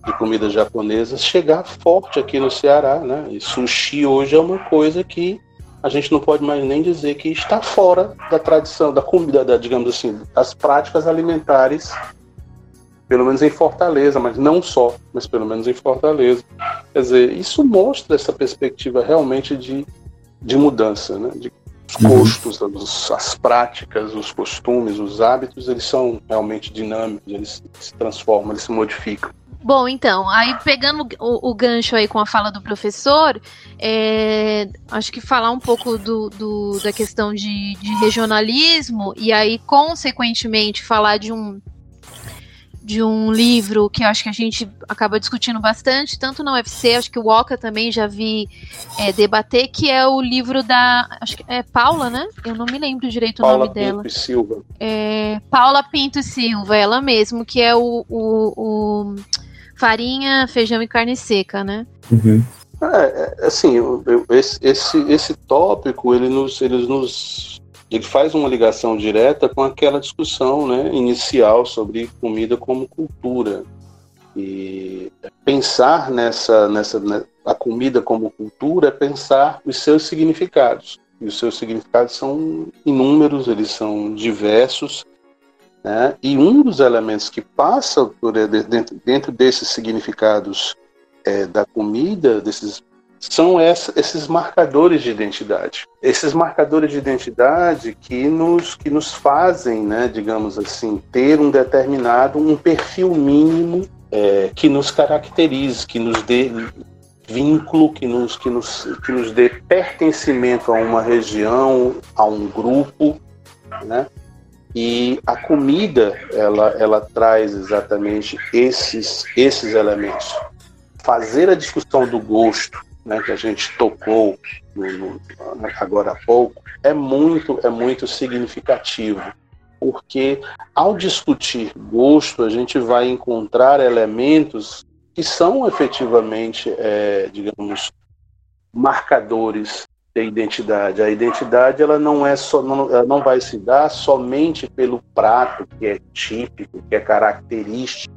de comida japonesa chegar forte aqui no Ceará. Né? E sushi hoje é uma coisa que a gente não pode mais nem dizer que está fora da tradição, da comida, da, digamos assim, das práticas alimentares, pelo menos em Fortaleza, mas não só, mas pelo menos em Fortaleza. Quer dizer, isso mostra essa perspectiva realmente de, de mudança, né? De os uhum. custos, os, as práticas, os costumes, os hábitos, eles são realmente dinâmicos, eles se transformam, eles se modificam. Bom, então, aí pegando o, o, gancho aí com a fala do professor, é, acho que falar um pouco do, do da questão de, de, regionalismo e aí, consequentemente, falar de um de um livro que eu acho que a gente acaba discutindo bastante, tanto na UFC, acho que o Oca também já vi é, debater, que é o livro da. Acho que é Paula, né? Eu não me lembro direito Paula o nome Pinto dela. E Silva. É, Paula Pinto Silva, ela mesmo, que é o, o, o farinha, feijão e carne seca, né? Uhum. É, é assim, eu, eu, esse, esse, esse tópico, ele nos, ele nos ele faz uma ligação direta com aquela discussão né, inicial sobre comida como cultura. E pensar nessa, nessa né, a comida como cultura é pensar os seus significados. E os seus significados são inúmeros, eles são diversos, né? E um dos elementos que passa por, eh, dentro, dentro desses significados é, da comida, desses são essa, esses marcadores de identidade. Esses marcadores de identidade que nos, que nos fazem, né, digamos assim, ter um determinado, um perfil mínimo é, que nos caracterize, que nos dê vínculo, que nos, que, nos, que nos dê pertencimento a uma região, a um grupo, né? E a comida, ela, ela traz exatamente esses, esses elementos. Fazer a discussão do gosto, né, que a gente tocou no, no, agora há pouco, é muito, é muito significativo, porque ao discutir gosto, a gente vai encontrar elementos que são efetivamente, é, digamos, marcadores da identidade. A identidade ela não é só, não, não vai se dar somente pelo prato que é típico, que é característico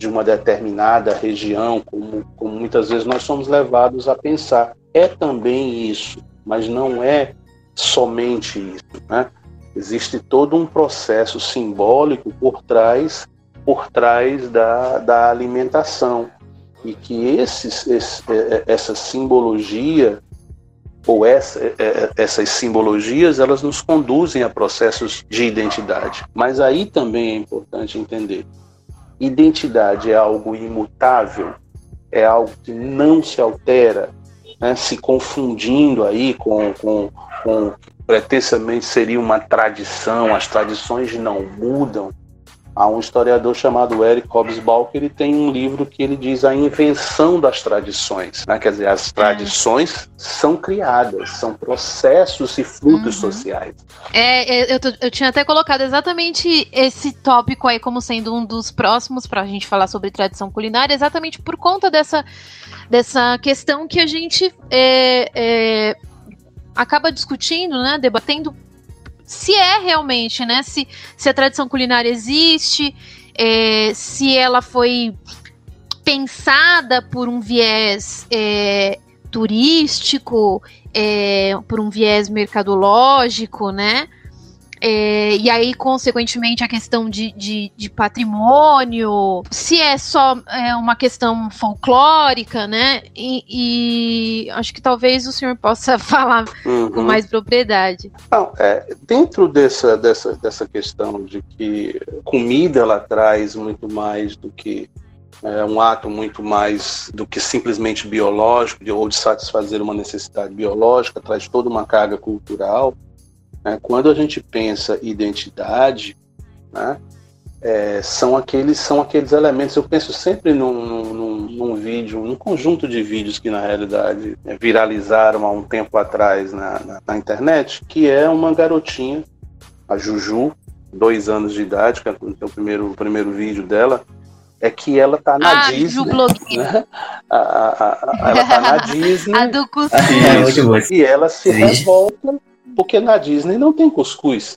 de uma determinada região, como, como muitas vezes nós somos levados a pensar. É também isso, mas não é somente isso, né? Existe todo um processo simbólico por trás, por trás da, da alimentação e que esses, esse, é, é, essa simbologia ou essa, é, essas simbologias, elas nos conduzem a processos de identidade. Mas aí também é importante entender: identidade é algo imutável? é algo que não se altera, né, se confundindo aí com, com, com pretensamente seria uma tradição, as tradições não mudam. Há um historiador chamado Eric Hobsbawm que ele tem um livro que ele diz a invenção das tradições. Né? Quer dizer, as tradições é. são criadas, são processos e frutos uhum. sociais. É, eu, eu, tinha até colocado exatamente esse tópico aí como sendo um dos próximos para a gente falar sobre tradição culinária, exatamente por conta dessa, dessa questão que a gente é, é, acaba discutindo, né, debatendo se é realmente, né? Se, se a tradição culinária existe, é, se ela foi pensada por um viés é, turístico, é, por um viés mercadológico, né? É, e aí, consequentemente, a questão de, de, de patrimônio, se é só é, uma questão folclórica, né? E, e, acho que talvez o senhor possa falar uhum. com mais propriedade. Não, é, dentro dessa, dessa, dessa questão de que comida ela traz muito mais do que é um ato muito mais do que simplesmente biológico ou de satisfazer uma necessidade biológica, traz toda uma carga cultural. Né? Quando a gente pensa identidade, né? É, são aqueles são aqueles elementos. Eu penso sempre num, num, num, vídeo, num conjunto de vídeos que na realidade é, viralizaram há um tempo atrás na, na, na, internet, que é uma garotinha, a Juju, dois anos de idade, que é o primeiro, o primeiro vídeo dela, é que ela tá na ah, Disney. Né? A, a, a, ela tá na Disney. a do Isso, e ela se Sim. revolta porque na Disney não tem cuscuz.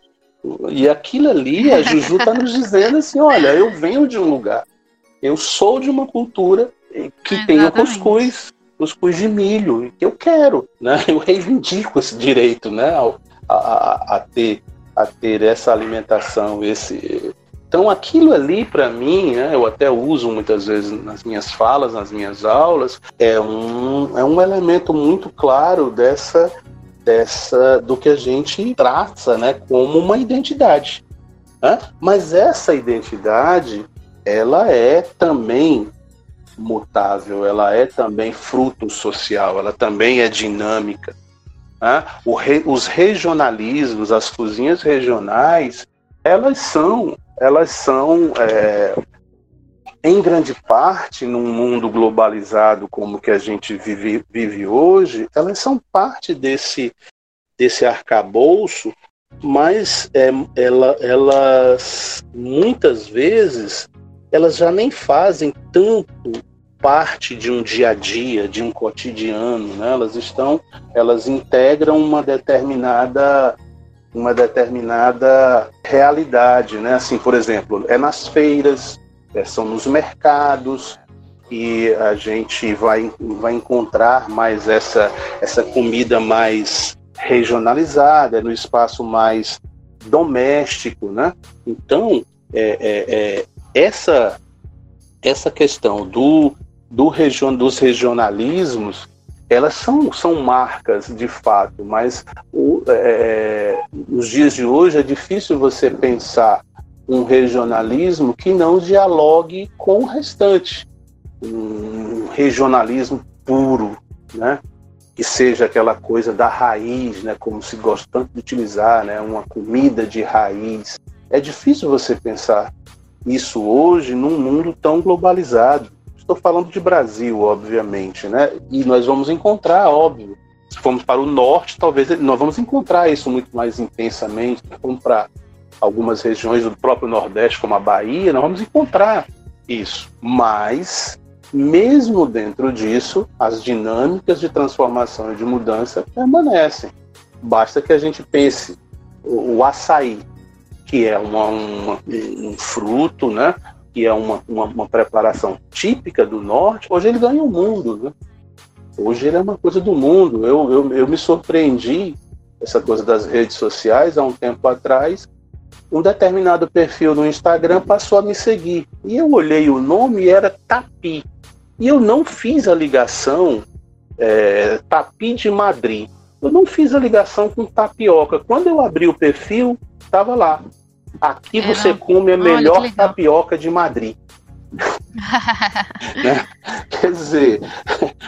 E aquilo ali, a Juju está nos dizendo assim: olha, eu venho de um lugar, eu sou de uma cultura que tem o cuscuz, cuscuz de milho, que eu quero, né? Eu reivindico esse direito, né? A, a, a ter, a ter essa alimentação, esse. Então aquilo ali para mim, né, eu até uso muitas vezes nas minhas falas, nas minhas aulas, é um, é um elemento muito claro dessa dessa do que a gente traça, né, como uma identidade. Né? Mas essa identidade, ela é também mutável, ela é também fruto social, ela também é dinâmica. Né? Re, os regionalismos, as cozinhas regionais, elas são, elas são é, em grande parte, num mundo globalizado como que a gente vive, vive hoje, elas são parte desse, desse arcabouço, mas é, ela, elas muitas vezes elas já nem fazem tanto parte de um dia a dia, de um cotidiano, né? Elas estão, elas integram uma determinada uma determinada realidade, né? Assim, por exemplo, é nas feiras, é, são nos mercados e a gente vai, vai encontrar mais essa, essa comida mais regionalizada, no espaço mais doméstico, né? Então, é, é, é, essa, essa questão do, do region, dos regionalismos, elas são, são marcas de fato, mas o, é, nos dias de hoje é difícil você pensar um regionalismo que não dialogue com o restante, um regionalismo puro, né? que seja aquela coisa da raiz, né? como se gosta tanto de utilizar, né? uma comida de raiz. É difícil você pensar isso hoje num mundo tão globalizado. Estou falando de Brasil, obviamente, né? E nós vamos encontrar, óbvio, se formos para o norte, talvez nós vamos encontrar isso muito mais intensamente. Se formos para algumas regiões do próprio Nordeste, como a Bahia, nós vamos encontrar isso. Mas, mesmo dentro disso, as dinâmicas de transformação e de mudança permanecem. Basta que a gente pense o, o açaí, que é uma, uma, um fruto, né? que é uma, uma, uma, preparação típica do norte, hoje ele ganha o mundo. Né? Hoje ele é uma coisa do mundo. Eu, eu, eu me surpreendi, essa coisa das redes sociais, há um tempo atrás, um determinado perfil no Instagram passou a me seguir. E eu olhei o nome e era Tapi. E eu não fiz a ligação é, Tapi de Madrid. Eu não fiz a ligação com tapioca. Quando eu abri o perfil, estava lá. Aqui é, você come a melhor tapioca de Madrid. né? Quer dizer,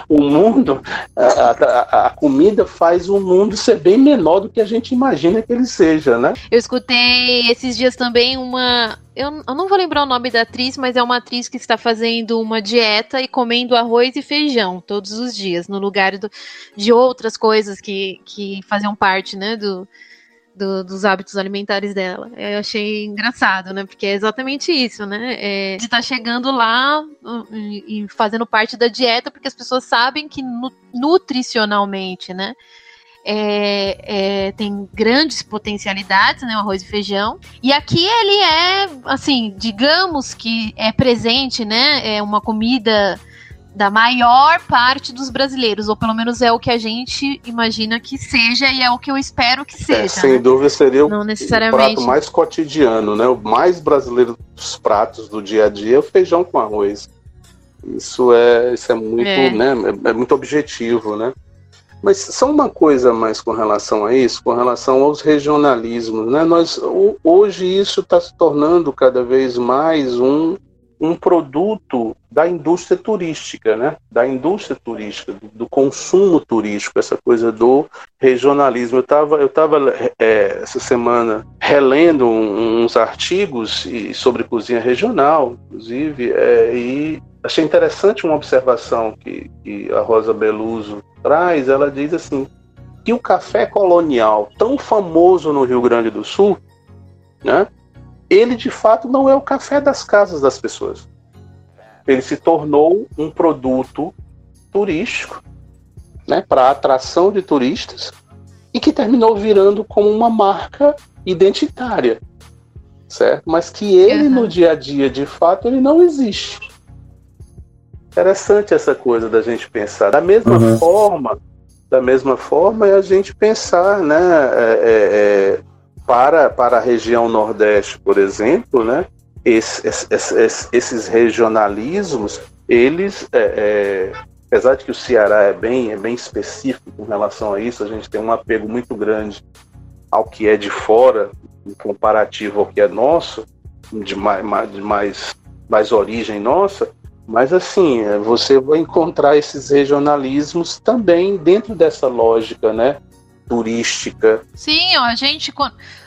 o mundo, a, a, a, comida faz o mundo ser bem menor do que a gente imagina que ele seja, né? Eu escutei esses dias também uma. Eu, eu não vou lembrar o nome da atriz, mas é uma atriz que está fazendo uma dieta e comendo arroz e feijão todos os dias, no lugar do, de outras coisas que, que faziam parte, né, do, do, dos hábitos alimentares dela. Eu achei engraçado, né? Porque é exatamente isso, né? É, de estar tá chegando lá e, fazendo parte da dieta, porque as pessoas sabem que nu, nutricionalmente, né? É, é, tem grandes potencialidades, né? O arroz e feijão. E aqui ele é, assim, digamos que é presente, né? É uma comida da maior parte dos brasileiros, ou pelo menos é o que a gente imagina que seja e é o que eu espero que é, seja. É, sem né? dúvida seria Não o, necessariamente... prato mais cotidiano, né? O mais brasileiro dos pratos do dia a dia é o feijão com arroz. Isso é, isso é muito, é. né? É, é muito objetivo, né? Mas só uma coisa mais com relação a isso, com relação aos regionalismos, né? Nós hoje isso está se tornando cada vez mais um um produto da indústria turística, né? Da indústria turística, do, do consumo turístico, essa coisa do regionalismo. Eu estava eu tava, é, essa semana relendo uns artigos sobre cozinha regional, inclusive, é, e achei interessante uma observação que, que a Rosa Beluso traz. Ela diz assim que o café colonial, tão famoso no Rio Grande do Sul, né? Ele de fato não é o café das casas das pessoas. Ele se tornou um produto turístico, né, para atração de turistas e que terminou virando como uma marca identitária, certo? Mas que ele uhum. no dia a dia, de fato, ele não existe. Interessante essa coisa da gente pensar. Da mesma uhum. forma, da mesma forma é a gente pensar, né? É, é, é para, para a região Nordeste, por exemplo, né, esses, regionalismos, eles, é, é, apesar de que o Ceará é bem, é bem específico com relação a isso, a gente tem um apego muito grande ao que é de fora, em comparativo ao que é nosso, de mais, de mais, mais origem nossa, mas assim, é, você vai encontrar esses regionalismos também dentro dessa lógica, né? Turística. Sim, ó, a gente.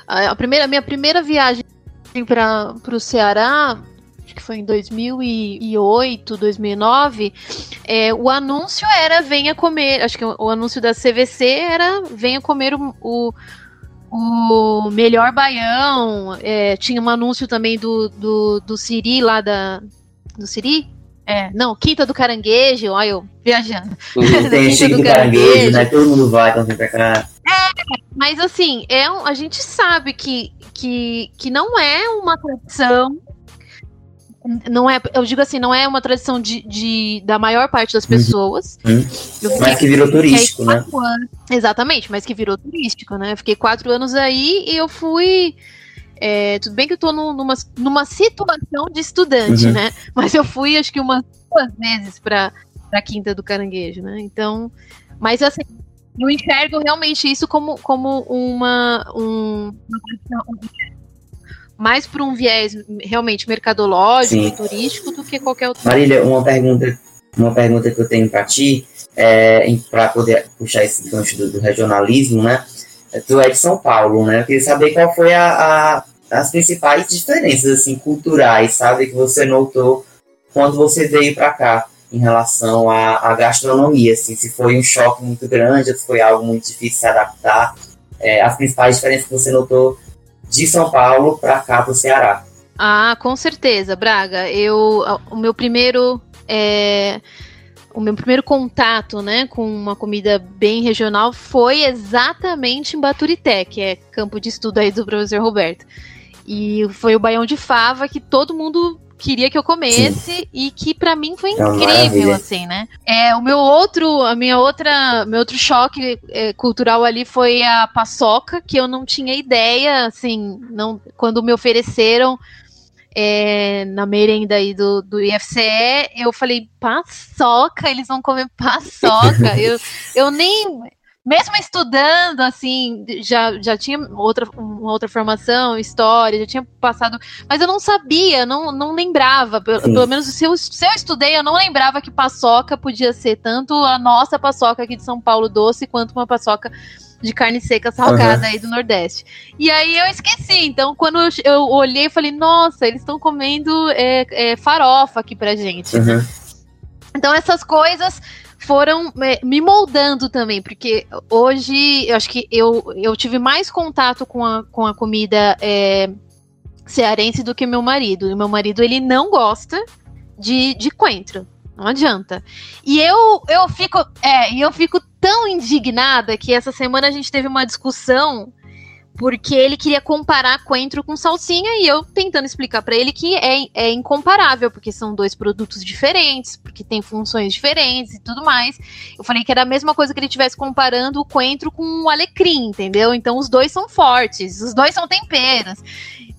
A, primeira, a minha primeira viagem para o Ceará, acho que foi em 2008, 2009, é, o anúncio era venha comer. Acho que o, anúncio da CVC era venha comer o, o o melhor baião. É, tinha um anúncio também do, do, do Siri lá da. Do Siri? É, não, Quinta do Caranguejo, olha eu viajando. Uhum, tem Quinta do Caranguejo, né? Todo mundo vai quando vem pra cá. É, mas assim, é um, a gente sabe que, que, que não é uma tradição. Não é, eu digo assim, não é uma tradição de, de da maior parte das uhum. pessoas. Uhum. Mas que virou turístico, né? Anos, exatamente, mas que virou turístico, né? Eu fiquei quatro anos aí e eu fui é, tudo bem que eu tô numa, numa situação de estudante, uhum. né? Mas eu fui, acho que umas duas vezes pra, pra Quinta do Caranguejo, né? Então, mas assim, eu enxergo realmente isso como, como uma, um, mais por um viés realmente mercadológico, Sim. turístico, do que qualquer outro. Marília, uma pergunta, uma pergunta que eu tenho para ti, é, para poder puxar esse gancho do, do regionalismo, né? Tu é de São Paulo, né? Eu queria saber qual foi a, a, as principais diferenças assim culturais, sabe, que você notou quando você veio para cá em relação à, à, gastronomia, assim, se foi um choque muito grande, se foi algo muito difícil se adaptar, é, as principais diferenças que você notou de São Paulo para cá para Ceará. Ah, com certeza, Braga. Eu, o meu primeiro é, o meu primeiro contato, né, com uma comida bem regional foi exatamente em Baturité, que é campo de estudo aí do professor Roberto. E foi o baião de fava que todo mundo queria que eu comesse Sim. e que para mim foi é incrível, é assim, né? É, o meu outro, a minha outra, meu outro choque é, cultural ali foi a paçoca, que eu não tinha ideia, assim, não, quando me ofereceram, é, na merenda aí do, do IFCE, eu falei, paçoca, eles vão comer paçoca. eu, eu nem. Mesmo estudando, assim, já, já tinha outra, uma outra formação, história, já tinha passado. Mas eu não sabia, não, não lembrava. Pelo, pelo menos se eu, se eu estudei, eu não lembrava que paçoca podia ser tanto a nossa paçoca aqui de São Paulo doce, quanto uma paçoca de carne seca salgada uhum. aí do Nordeste. E aí eu esqueci. Então, quando eu, eu olhei, eu falei, nossa, eles estão comendo é, é, farofa aqui pra gente. Uhum. Então, essas coisas foram é, me moldando também, porque hoje eu acho que eu, eu tive mais contato com a, com a comida é, cearense do que meu marido. E meu marido, ele não gosta de, de coentro. Não adianta. E eu, eu fico, é, eu fico tão indignada que essa semana a gente teve uma discussão porque ele queria comparar coentro com salsinha e eu tentando explicar para ele que é, é incomparável, porque são dois produtos diferentes, porque tem funções diferentes e tudo mais. Eu falei que era a mesma coisa que ele estivesse comparando o coentro com o alecrim, entendeu? Então os dois são fortes, os dois são temperos.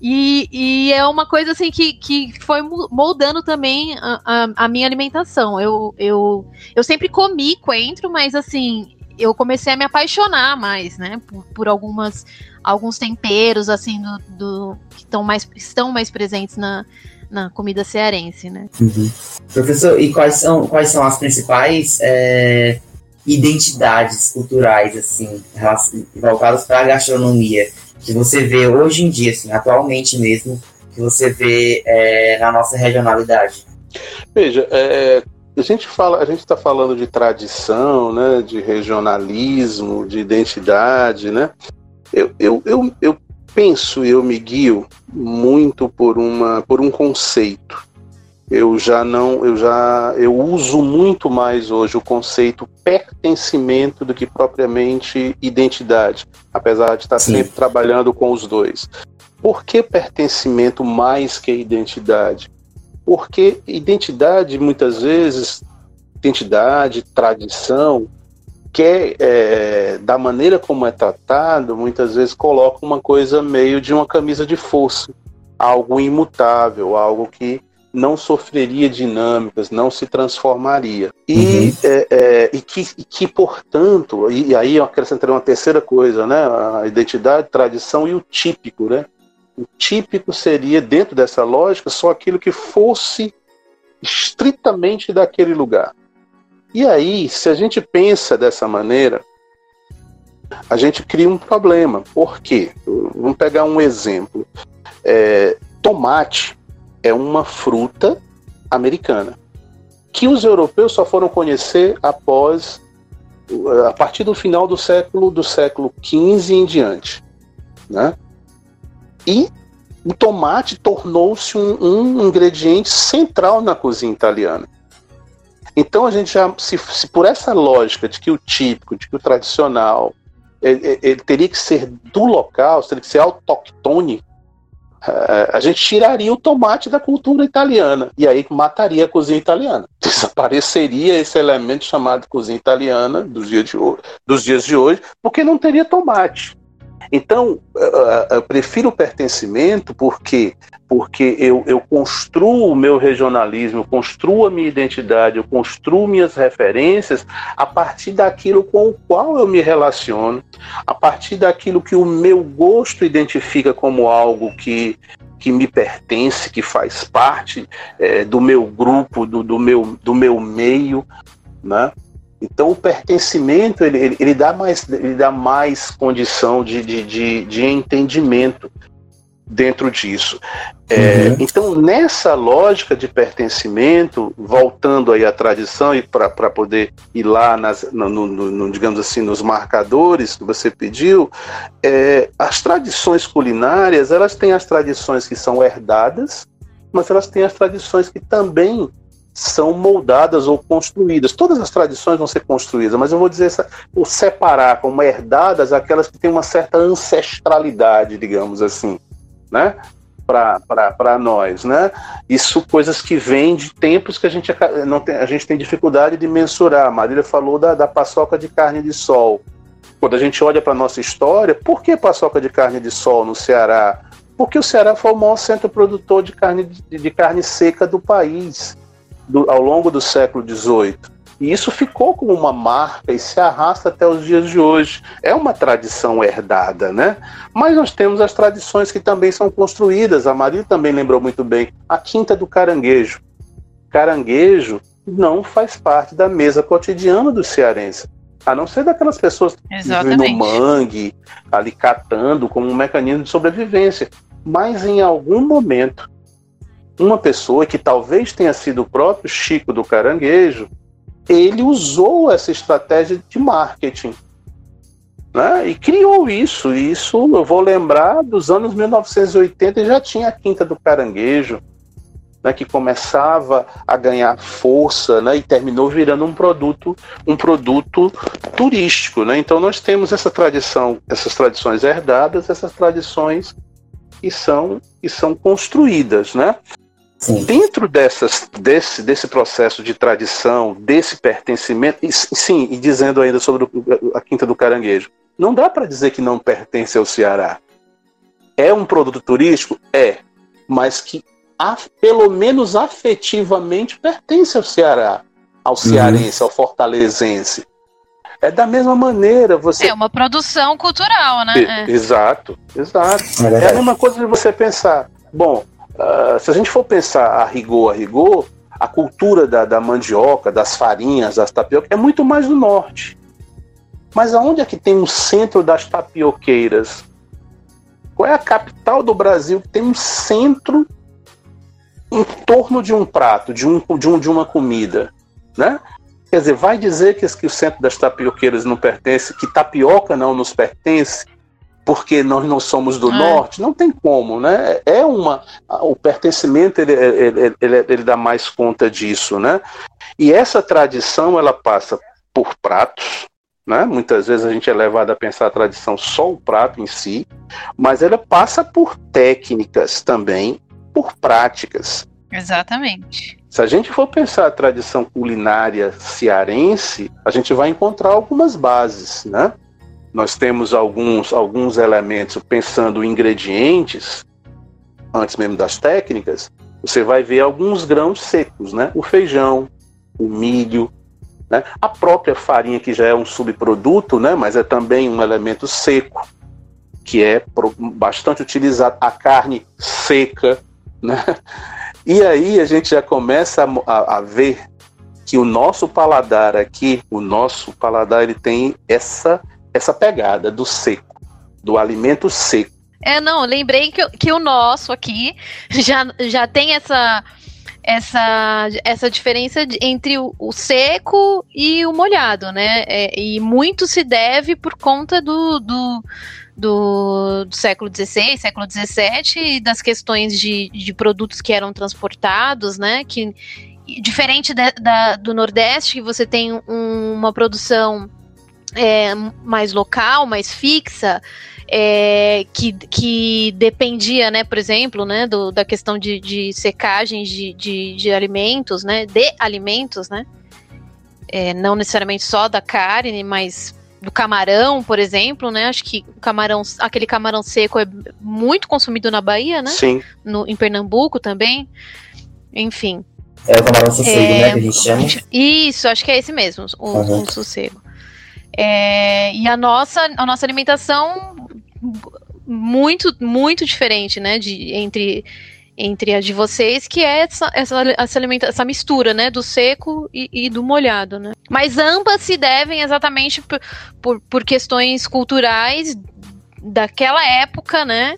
E, e é uma coisa assim que, que foi moldando também a, a, a minha alimentação. Eu, eu, eu sempre comi coentro, mas assim, eu comecei a me apaixonar mais, né? Por, por algumas alguns temperos assim do, do que estão mais estão mais presentes na, na comida cearense, né? Uhum. Professor, e quais são quais são as principais é, identidades culturais assim voltadas para a gastronomia que você vê hoje em dia, assim, atualmente mesmo, que você vê é, na nossa regionalidade? Veja, é, a gente fala, a gente está falando de tradição, né, de regionalismo, de identidade, né? Eu, eu, eu, eu penso e eu me guio muito por uma por um conceito. Eu já não, eu já eu uso muito mais hoje o conceito pertencimento do que propriamente identidade, apesar de estar Sim. sempre trabalhando com os dois. Por que pertencimento mais que identidade? Porque identidade muitas vezes identidade, tradição, que é, da maneira como é tratado, muitas vezes coloca uma coisa meio de uma camisa de força, algo imutável, algo que não sofreria dinâmicas, não se transformaria. E, uhum. é, é, e, que, e que, portanto, e, e aí eu acrescentaria uma terceira coisa, né? A identidade, tradição e o típico, né? O típico seria, dentro dessa lógica, só aquilo que fosse estritamente daquele lugar. E aí, se a gente pensa dessa maneira, a gente cria um problema. Por quê? Vamos pegar um exemplo. É, tomate é uma fruta americana que os europeus só foram conhecer após a partir do final do século do século XV em diante, né? E o tomate tornou-se um, um ingrediente central na cozinha italiana. Então a gente já, se, se, por essa lógica de que o típico, de que o tradicional, ele, ele teria que ser do local, teria que ser autóctone, uh, a gente tiraria o tomate da cultura italiana e aí mataria a cozinha italiana. Desapareceria esse elemento chamado cozinha italiana dos dias de hoje, dos dias de hoje porque não teria tomate. Então, eu prefiro o pertencimento porque porque eu, eu construo o meu regionalismo, eu construo a minha identidade, eu construo minhas referências a partir daquilo com o qual eu me relaciono, a partir daquilo que o meu gosto identifica como algo que, que me pertence, que faz parte é, do meu grupo, do, do, meu, do meu meio, né? Então o pertencimento ele, ele, ele, dá mais ele dá mais condição de, de, de, de entendimento dentro disso. É, uhum. Então nessa lógica de pertencimento, voltando aí à tradição e para poder ir lá nas, no, no, no, digamos assim nos marcadores que você pediu, é, as tradições culinárias elas têm as tradições que são herdadas, mas elas têm as tradições que também são moldadas ou construídas. Todas as tradições vão ser construídas, mas eu vou dizer ou separar como herdadas aquelas que têm uma certa ancestralidade, digamos assim, né? Para nós, né? Isso coisas que vêm de tempos que a gente não tem, a gente tem dificuldade de mensurar. A Marília falou da, da paçoca de carne de sol. Quando a gente olha para nossa história, por que paçoca de carne de sol no Ceará? Porque o Ceará foi o maior centro produtor de carne, de, de carne seca do país do, ao longo do século XVIII. E isso ficou como uma marca e se arrasta até os dias de hoje. É uma tradição herdada, né? Mas nós temos as tradições que também são construídas. A Maria também lembrou muito bem. A Quinta do Caranguejo. Caranguejo não faz parte da mesa cotidiana do cearense. A não ser daquelas pessoas que no mangue, ali catando como um mecanismo de sobrevivência. Mas em algum momento, uma pessoa que talvez tenha sido o próprio Chico do Caranguejo, ele usou essa estratégia de marketing. Né? E criou isso. E isso eu vou lembrar dos anos 1980 e já tinha a Quinta do Caranguejo, né, que começava a ganhar força né, e terminou virando um produto, um produto turístico. Né? Então nós temos essa tradição, essas tradições herdadas, essas tradições que são, que são construídas. Né? Sim. Dentro dessas, desse, desse processo de tradição, desse pertencimento, e, sim, e dizendo ainda sobre a Quinta do Caranguejo, não dá para dizer que não pertence ao Ceará. É um produto turístico? É, mas que pelo menos afetivamente, pertence ao Ceará, ao uhum. cearense, uhum. ao fortalezense. É da mesma maneira você. É uma produção cultural, né? É. Exato, exato. É, é, a mesma coisa de você pensar. Bom, uh, se a gente for pensar a rigor, a rigor, a cultura da, da mandioca, das farinhas, das tapiocas, é muito mais do norte. Mas aonde é que tem um centro das tapioqueiras? Qual é a capital do Brasil que tem um centro em torno de um prato, de, um, de, um, de uma comida, né? Quer dizer, vai dizer que, que o centro das tapioqueiras não pertence, que tapioca não nos pertence, porque nós não somos do é. norte? Não tem como, né? É uma. O pertencimento ele, ele, ele, ele, dá mais conta disso, né? E essa tradição ela passa por pratos, né? Muitas vezes a gente é levado a pensar a tradição só o prato em si, mas ela passa por técnicas também por práticas. Exatamente. Se a gente for pensar a tradição culinária cearense, a gente vai encontrar algumas bases, né? Nós temos alguns, alguns elementos, pensando em ingredientes, antes mesmo das técnicas, você vai ver alguns grãos secos, né? O feijão, o milho, né? a própria farinha, que já é um subproduto, né? mas é também um elemento seco, que é bastante utilizado. A carne seca, né? E aí a gente já começa a, a, a, ver que o nosso paladar aqui, o nosso paladar, ele tem essa, essa pegada do seco, do alimento seco. É, não, lembrei que, que o nosso aqui já, já tem essa, essa, essa diferença entre o, o, seco e o molhado, né? É, e muito se deve por conta do, do do, do século XVI, século XVII, e das questões de, de produtos que eram transportados, né? Que, diferente de, da, do Nordeste, que você tem um, uma produção é, mais local, mais fixa, é, que, que dependia, né, por exemplo, né, do, da questão de, de secagem de, de, de, alimentos, né, de alimentos, né, é, não necessariamente só da carne, mas do camarão, por exemplo, né? Acho que o camarão, aquele camarão seco é muito consumido na Bahia, né? Sim. No, em Pernambuco também. Enfim. É o camarão sossego, é, né? Que a gente chama. Isso, acho que é esse mesmo, o, uhum. o sossego. É, e a nossa, a nossa alimentação muito, muito diferente, né? De, entre entre a de vocês, que é essa, essa, essa, essa mistura, né, do seco e, e, do molhado, né. Mas ambas se devem exatamente por, por, por questões culturais daquela época, né,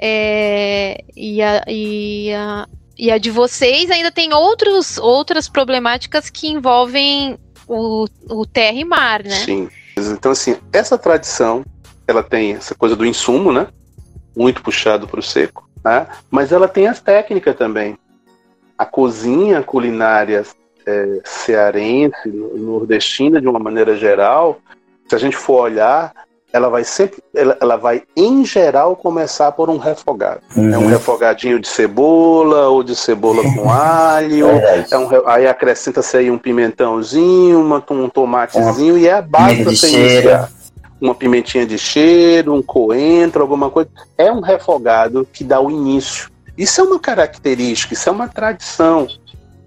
é, e, a, e, a, e a de vocês ainda tem outros, outras problemáticas que envolvem o, o terra e mar, né. Sim, então assim, essa tradição, ela tem essa coisa do insumo, né, muito puxado para o seco, né? mas ela tem as técnicas também. A cozinha culinária é, cearense, nordestina, de uma maneira geral, se a gente for olhar, ela vai sempre, ela, ela vai em geral começar por um refogado. Uhum. É um refogadinho de cebola ou de cebola com alho. É um, aí acrescenta-se aí um pimentãozinho, uma, um tomatezinho e é a base para você iniciar uma pimentinha de cheiro, um coentro, alguma coisa. É um refogado que dá o início. Isso é uma característica, isso é uma tradição.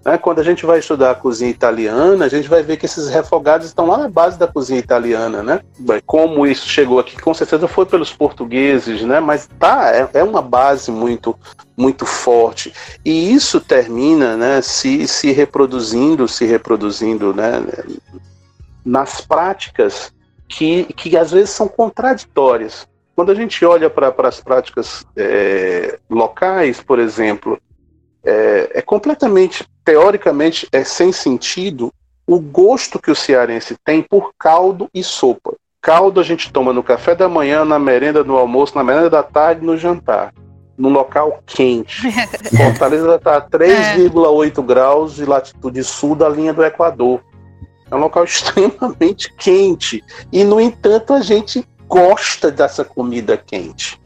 Né? Quando a gente vai estudar a cozinha italiana, a gente vai ver que esses refogados estão lá na base da cozinha italiana, né? Como isso chegou aqui, com certeza foi pelos portugueses, né? Mas tá, é, é uma base muito, muito forte. E isso termina, né? Se, se reproduzindo, se reproduzindo, né? Nas práticas que, que às vezes são contraditórias. Quando a gente olha para as práticas é, locais, por exemplo, é, é completamente, teoricamente, é sem sentido o gosto que o cearense tem por caldo e sopa. Caldo a gente toma no café da manhã, na merenda, no almoço, na merenda da tarde, no jantar. Num local quente. Fortaleza está a 3,8 é. graus de latitude sul da linha do Equador. É um local extremamente quente. E, no entanto, a gente gosta dessa comida quente.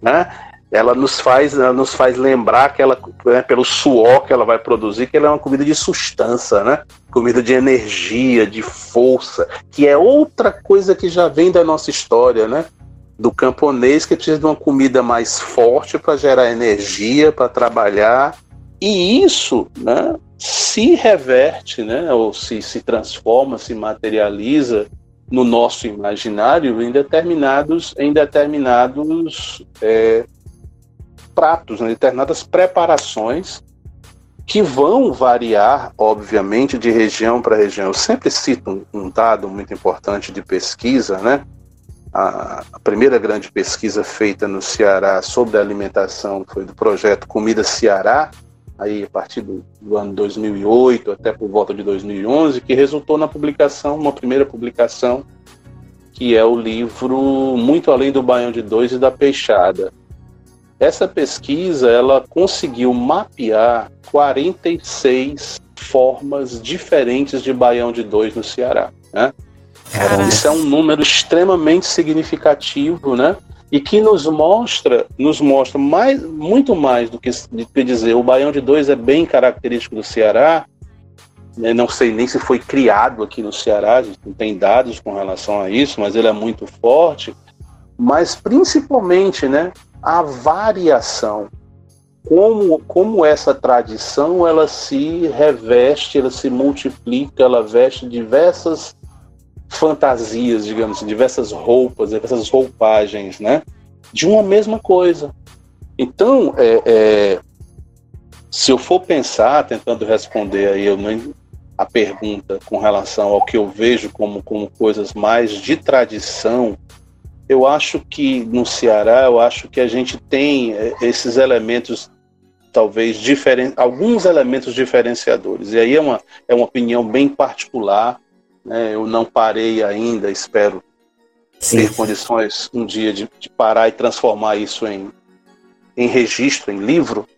Né? Ela nos faz, ela nos faz lembrar que ela, né, pelo suor que ela vai produzir, que ela é uma comida de sustância, né? Comida de energia, de força, que é outra coisa que já vem da nossa história, né? Do camponês que precisa de uma comida mais forte para gerar energia, para trabalhar. E isso, né, se reverte, né, ou se, se transforma, se materializa no nosso imaginário em determinados, em determinados é, pratos, né, determinadas preparações que vão variar, obviamente, de região para região. Eu sempre cito um, um, dado muito importante de pesquisa, né? A, a, primeira grande pesquisa feita no Ceará sobre alimentação foi do projeto Comida Ceará, aí a partir do, do ano 2008 até por volta de 2011, que resultou na publicação, uma primeira publicação, que é o livro Muito Além do Baião de Dois e da Peixada, essa pesquisa ela conseguiu mapear 46 formas diferentes de baião de dois no Ceará. Né? Isso é um número extremamente significativo, né? E que nos mostra, nos mostra mais, muito mais do que, dizer o baião de dois é bem característico do Ceará. Eu não sei nem se foi criado aqui no Ceará, a gente não tem dados com relação a isso, mas ele é muito forte. Mas principalmente, né? A variação, como, como essa tradição ela se reveste, ela se multiplica, ela veste diversas fantasias, digamos, assim, diversas roupas, diversas roupagens, né? De uma mesma coisa. Então, é, é, se eu for pensar, tentando responder aí eu a pergunta com relação ao que eu vejo como, como coisas mais de tradição eu acho que no Ceará, eu acho que a gente tem eh, esses elementos talvez diferentes, alguns elementos diferenciadores. E aí é uma, é uma opinião bem particular. Né? Eu não parei ainda, espero Sim. ter condições um dia de, de, parar e transformar isso em, em registro, em livro,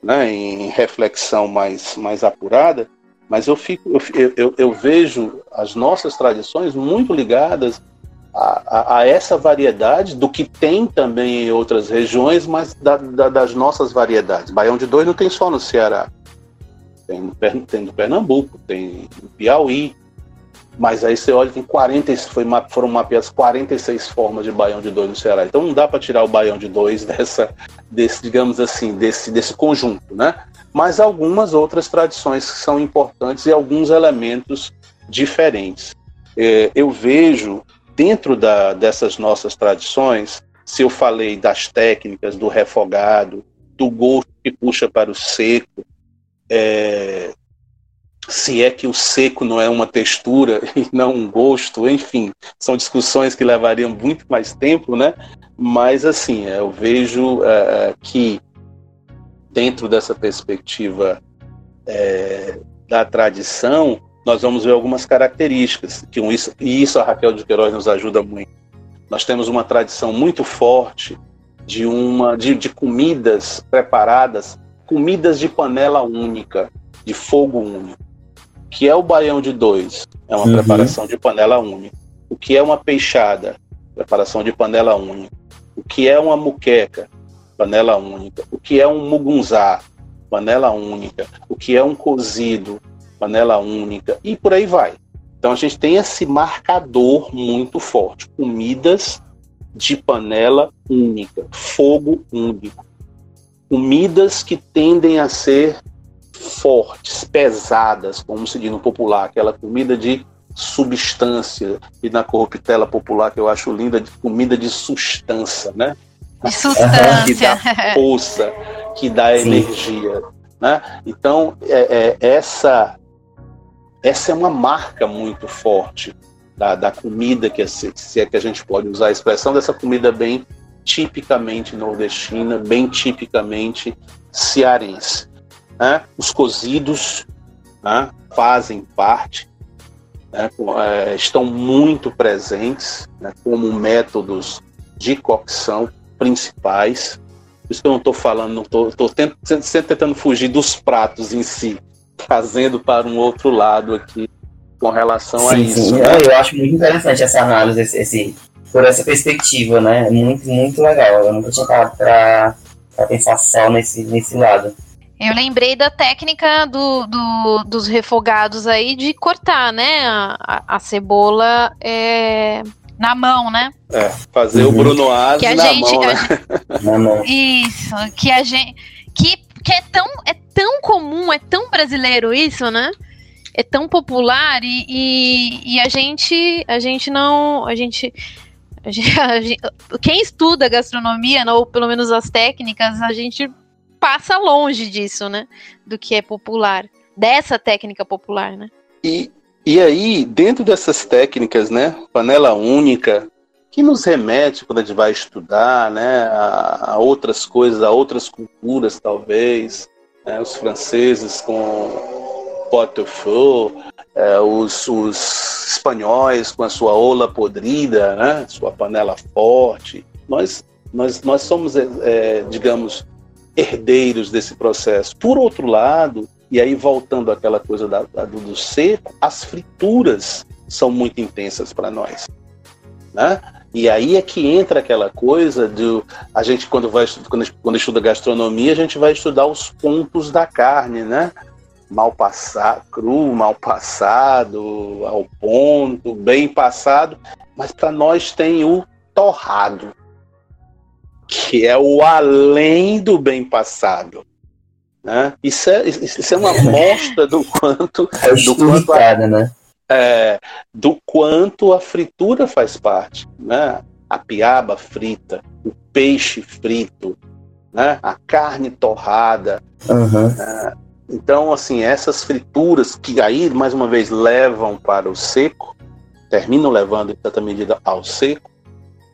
né? em reflexão mais, mais apurada. Mas eu, fico, eu, eu, eu vejo as nossas tradições muito ligadas a, a, essa variedade do que tem também em outras regiões, mas da, da, das nossas variedades. Baião de Dois não tem só no Ceará. Tem no, tem no Pernambuco, tem no Piauí, mas aí você olha, tem 40, foi, foram mapeadas 46 formas de baião de dois no Ceará. Então não dá para tirar o baião de dois dessa, desse, digamos assim, desse, desse conjunto, né? Mas algumas outras tradições que são importantes e alguns elementos diferentes. É, eu vejo dentro da, dessas nossas tradições, se eu falei das técnicas do refogado, do gosto que puxa para o seco, é, se é que o seco não é uma textura e não um gosto, enfim, são discussões que levariam muito mais tempo, né? Mas assim, eu vejo é, que dentro dessa perspectiva é, da tradição, nós vamos ver algumas características, que isso, e isso a Raquel de Queiroz nos ajuda muito. Nós temos uma tradição muito forte de, uma, de, de comidas preparadas, comidas de panela única, de fogo único, que é o baião de dois, é uma uhum. preparação de panela única. O que é uma peixada, preparação de panela única. O que é uma muqueca, panela única. O que é um mugunzá, panela única. O que é um cozido, panela única e por aí vai. Então a gente tem esse marcador muito forte: comidas de panela única, fogo único. Comidas que tendem a ser fortes, pesadas, como se diz no popular, aquela comida de substância, e na corruptela popular que eu acho linda, de comida de substância, né? De substância. que dá força, que dá Sim. energia. Né? Então, é, é, essa, essa é uma marca muito forte da, da comida, que é, se é que a gente pode usar a expressão dessa comida bem tipicamente nordestina, bem tipicamente cearense. Né? Os cozidos né, fazem parte, né, é, estão muito presentes né, como métodos de cocção principais. Por isso que eu não estou falando, não estou tentando fugir dos pratos em si, trazendo para um outro lado aqui com relação sim, a isso. Sim. Né? Eu acho muito interessante essa análise, esse, esse, por essa perspectiva, né? Muito, muito legal. Eu nunca tinha parado para pensar só nesse, nesse lado. Eu lembrei da técnica do, do, dos refogados aí de cortar, né? A, a, cebola é, na mão, né? É, fazer uhum. o Bruno Asa na gente, mão, né? na mão. Isso, que a gente... Que, que é, tão, é tão comum, é tão brasileiro isso, né? É tão popular e, e, e a gente a gente não... A gente, a gente, quem estuda gastronomia, ou pelo menos as técnicas, a gente passa longe disso, né? Do que é popular, dessa técnica popular, né? E, e aí, dentro dessas técnicas, né? Panela única, que nos remete quando a gente vai estudar, né? A, a outras coisas, a outras culturas, talvez. Né, os franceses com pot-au-feu, é, os, os espanhóis com a sua ola podrida, né? Sua panela forte. Nós, nós, nós somos, é, é digamos, herdeiros desse processo. Por outro lado, e aí voltando àquela coisa da, da, do seco, as frituras são muito intensas para nós. Né? E aí é que entra aquela coisa do a gente quando vai quando, quando estuda gastronomia a gente vai estudar os pontos da carne, né? Mal passado, cru, mal passado, ao ponto, bem passado, mas para nós tem o torrado que é o além do bem passado. Né? Isso, é, isso é uma amostra do quanto. É do quanto a, né? É, do quanto a fritura faz parte. Né? A piaba frita, o peixe frito, né? a carne torrada. Uhum. Né? Então, assim, essas frituras que aí, mais uma vez, levam para o seco, terminam levando, em certa medida, ao seco,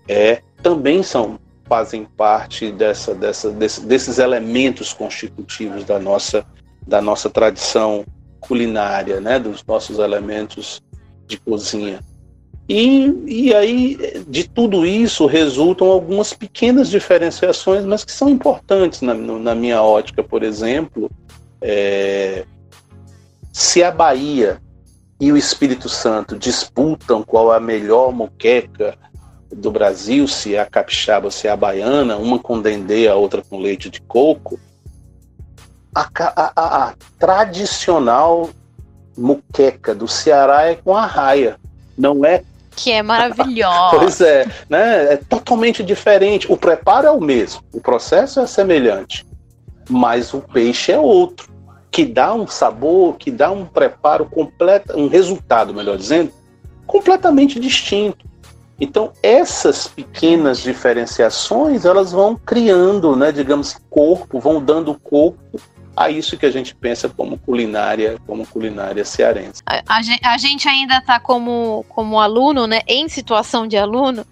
é, também são fazem parte dessa, dessa, desse, desses elementos constitutivos da nossa, da nossa tradição culinária, né, dos nossos elementos de cozinha. E, e aí, de tudo isso, resultam algumas pequenas diferenciações, mas que são importantes na, na minha ótica, por exemplo. É, se a Bahia e o Espírito Santo disputam qual é a melhor moqueca, do Brasil, se é a capixaba se é a baiana, uma com dendê, a outra com leite de coco, a, a, a, tradicional muqueca do Ceará é com a raia, não é que é maravilhosa. pois é, né? É totalmente diferente. O preparo é o mesmo, o processo é semelhante, mas o peixe é outro, que dá um sabor, que dá um preparo completo, um resultado, melhor dizendo, completamente distinto. Então, essas pequenas diferenciações, elas vão criando, né, digamos, corpo, vão dando corpo a isso que a gente pensa como culinária, como culinária cearense. A, a, a gente ainda está como, como aluno, né, em situação de aluno,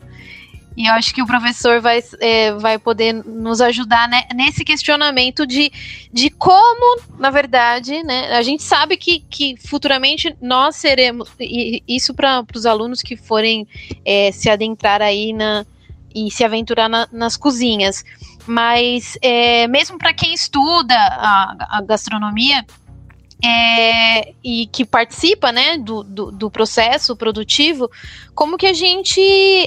e eu acho que o professor vai, é, vai poder nos ajudar né, nesse questionamento de, de como, na verdade, né, a gente sabe que, que futuramente nós seremos, e isso para os alunos que forem é, se adentrar aí na, e se aventurar na, nas cozinhas. Mas é, mesmo para quem estuda a, a gastronomia, é, e que participa né, do, do, do, processo produtivo, como que a gente.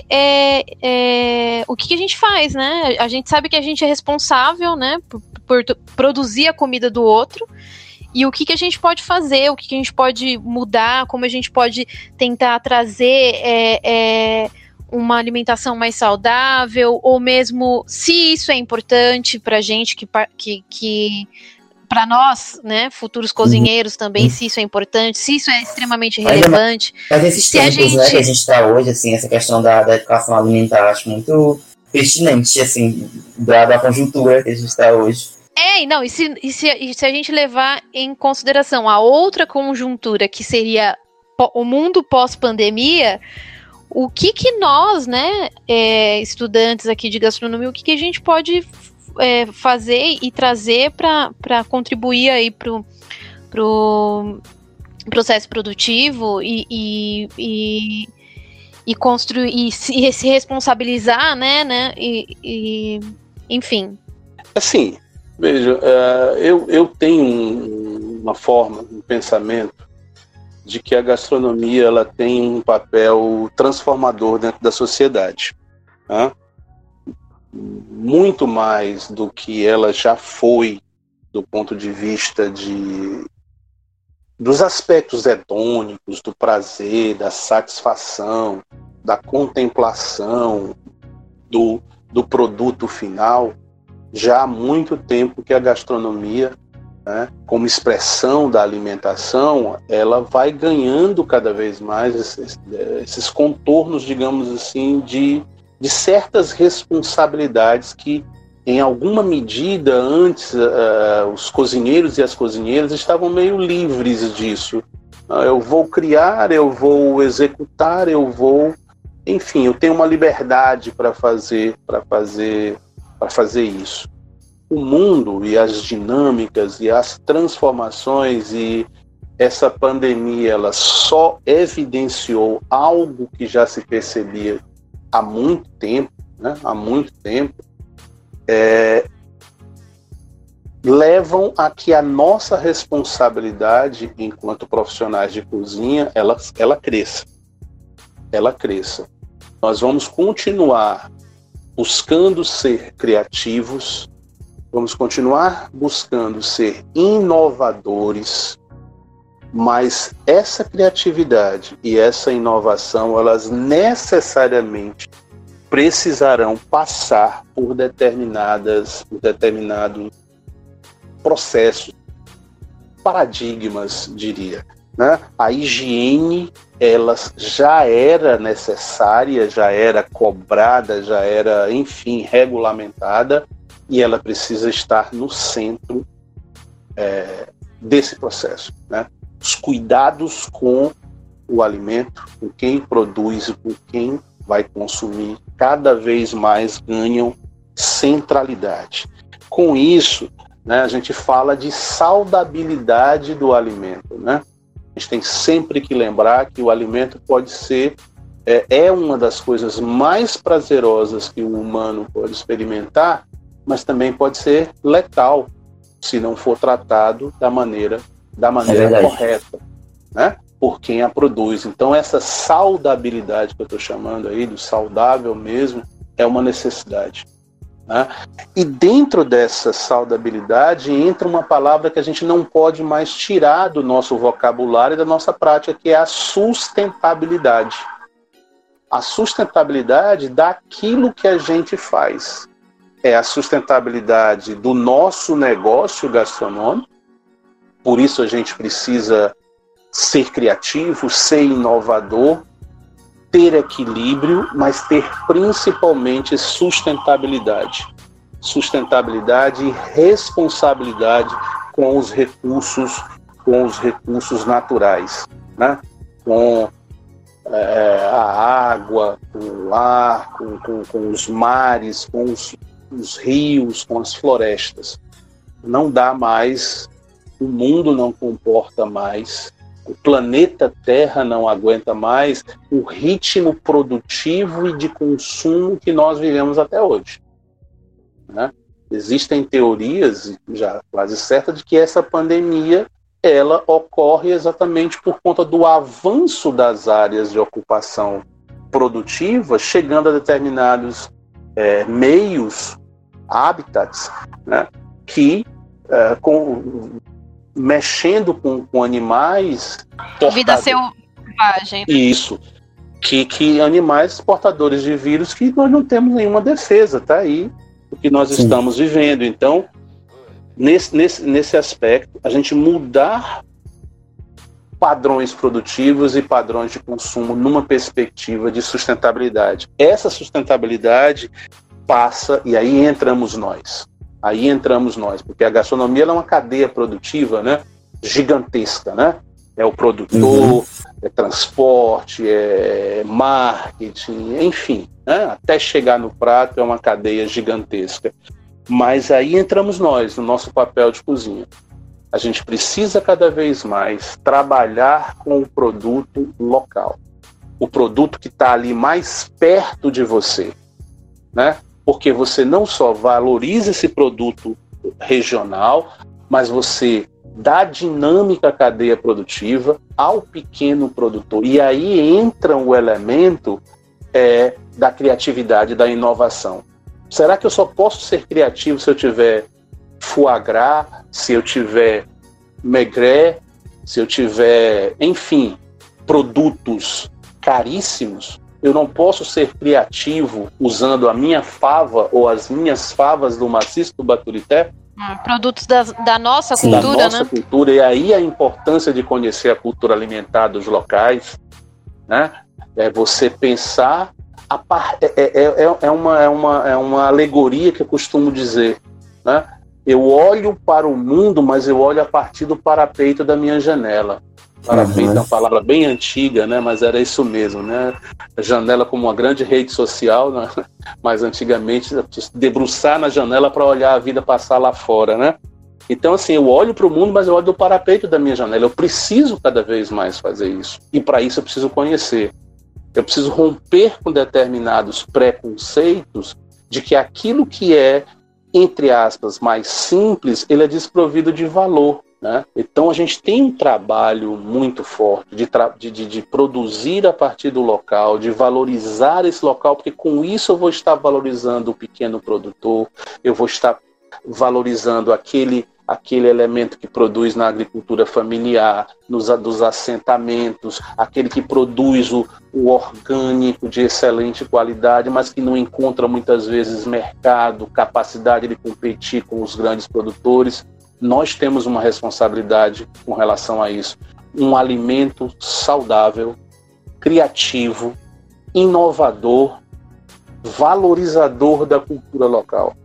É, é, o que, que, a gente faz, né? A gente sabe que a gente é responsável né, por, por produzir a comida do outro. E o que, que a gente pode fazer, o que, que a gente pode mudar, como a gente pode tentar trazer é, é, uma alimentação mais saudável, ou mesmo se isso é importante para a gente que, que, que para nós, né, futuros cozinheiros também, se isso é importante, se isso é extremamente relevante. Mas, mas esses Se a tempos, gente- né, que a gente está hoje, assim, essa questão da, da educação alimentar, acho muito pertinente, assim, da, da conjuntura que a gente está hoje. É, e não, e se, e, se, e se a gente levar em consideração a outra conjuntura, que seria o mundo pós-pandemia, o que que nós, né, é, estudantes aqui de gastronomia, o que, que a gente pode é, fazer e trazer para contribuir aí pro, pro processo produtivo e, e, e, e construir e se, e se responsabilizar, né, né, e, e enfim. Assim, veja, eh, eu, eu tenho um- uma forma, um pensamento de que a gastronomia ela tem um papel transformador dentro da sociedade. tá? Muito mais do que ela já foi do ponto de vista de dos aspectos hedônicos, do prazer, da satisfação, da contemplação, do, do produto final, já há muito tempo que a gastronomia, né, como expressão da alimentação, ela vai ganhando cada vez mais esses, esses contornos, digamos assim, de, de certas responsabilidades que, em alguma medida, antes eh, os cozinheiros e as cozinheiras estavam meio livres disso. Ah, eu vou criar, eu vou executar, eu vou, enfim, eu tenho uma liberdade para fazer, para fazer para fazer isso. O mundo e as dinâmicas e as transformações e essa pandemia ela só evidenciou algo que já se percebia há muito tempo, né? Há muito tempo, é, levam a que a nossa responsabilidade enquanto profissionais de cozinha ela, ela cresça, ela cresça. Nós vamos continuar buscando ser criativos, vamos continuar buscando ser inovadores, mas essa criatividade e essa inovação, elas necessariamente precisarão passar por determinadas, por determinados processos, paradigmas, diria. Né? A higiene ela já era necessária, já era cobrada, já era, enfim, regulamentada, e ela precisa estar no centro é, desse processo. Né? Os cuidados com o alimento, com quem produz e com quem vai consumir, cada vez mais ganham centralidade. Com isso, né, a gente fala de saudabilidade do alimento. Né? A gente tem sempre que lembrar que o alimento pode ser é, é, uma das coisas mais prazerosas que o humano pode experimentar, mas também pode ser letal se não for tratado da maneira da maneira É correta, né? Por quem a produz. Então essa saudabilidade que eu estou chamando aí do saudável mesmo é uma necessidade. Né? E dentro dessa saudabilidade entra uma palavra que a gente não pode mais tirar do nosso vocabulário e da nossa prática, que é a sustentabilidade. A sustentabilidade daquilo que a gente faz. É a sustentabilidade do nosso negócio gastronômico, por isso a gente precisa ser criativo, ser inovador, ter equilíbrio, mas ter principalmente sustentabilidade. Sustentabilidade e responsabilidade com os recursos, com os recursos naturais, né? com é, a água, com o ar, com, com, com os mares, com os, os rios, com as florestas. Não dá mais, o mundo não comporta mais o planeta Terra não aguenta mais o ritmo produtivo e de consumo que nós vivemos até hoje. Né? Existem teorias já quase certas de que essa pandemia ela ocorre exatamente por conta do avanço das áreas de ocupação produtiva, chegando a determinados é, meios, habitats, né? que é, com, mexendo com, com animais. Vida selvagem. Isso. Que, que animais portadores de vírus que nós não temos nenhuma defesa, tá aí o que nós Sim. estamos vivendo. Então, nesse, nesse, nesse aspecto, a gente mudar padrões produtivos e padrões de consumo numa perspectiva de sustentabilidade. Essa sustentabilidade passa, e aí entramos nós. Aí entramos nós, porque a gastronomia é uma cadeia produtiva né, gigantesca, né? É o produtor, uhum. é transporte, é marketing, enfim, né? até chegar no prato é uma cadeia gigantesca. Mas aí entramos nós, no nosso papel de cozinha. A gente precisa cada vez mais trabalhar com o produto local. O produto que está ali mais perto de você. Né? Porque você não só valoriza esse produto regional, mas você dá dinâmica à cadeia produtiva ao pequeno produtor. E aí entra o elemento é, da criatividade, da inovação. Será que eu só posso ser criativo se eu tiver foie gras, se eu tiver maigret, se eu tiver, enfim, produtos caríssimos? Eu não posso ser criativo usando a minha fava ou as minhas favas do maciço do Baturité? Hum, produtos da, da nossa Sim. cultura, da nossa né? cultura. E aí a importância de conhecer a cultura alimentar dos locais, né? É você pensar a par, é, é, é, é, uma, é, uma, é uma alegoria que eu costumo dizer. Né? Eu olho para o mundo, mas eu olho a partir do parapeito da minha janela. Parapeito uhum. é uma palavra bem antiga, né? mas era isso mesmo. Né? Janela como uma grande rede social, né? mas antigamente debruçar na janela para olhar a vida passar lá fora. Né? Então, assim, eu olho para o mundo, mas eu olho do parapeito da minha janela. Eu preciso cada vez mais fazer isso. E para isso eu preciso conhecer. Eu preciso romper com determinados preconceitos de que aquilo que é, entre aspas, mais simples, ele é desprovido de valor. Né? Então a gente tem um trabalho muito forte de, de, de, de, produzir a partir do local, de valorizar esse local, porque com isso eu vou estar valorizando o pequeno produtor, eu vou estar valorizando aquele aquele elemento que produz na agricultura familiar, nos dos assentamentos, aquele que produz o, o orgânico de excelente qualidade, mas que não encontra muitas vezes mercado, capacidade de competir com os grandes produtores. Nós temos uma responsabilidade com relação a isso. Um alimento saudável, criativo, inovador, valorizador da cultura local.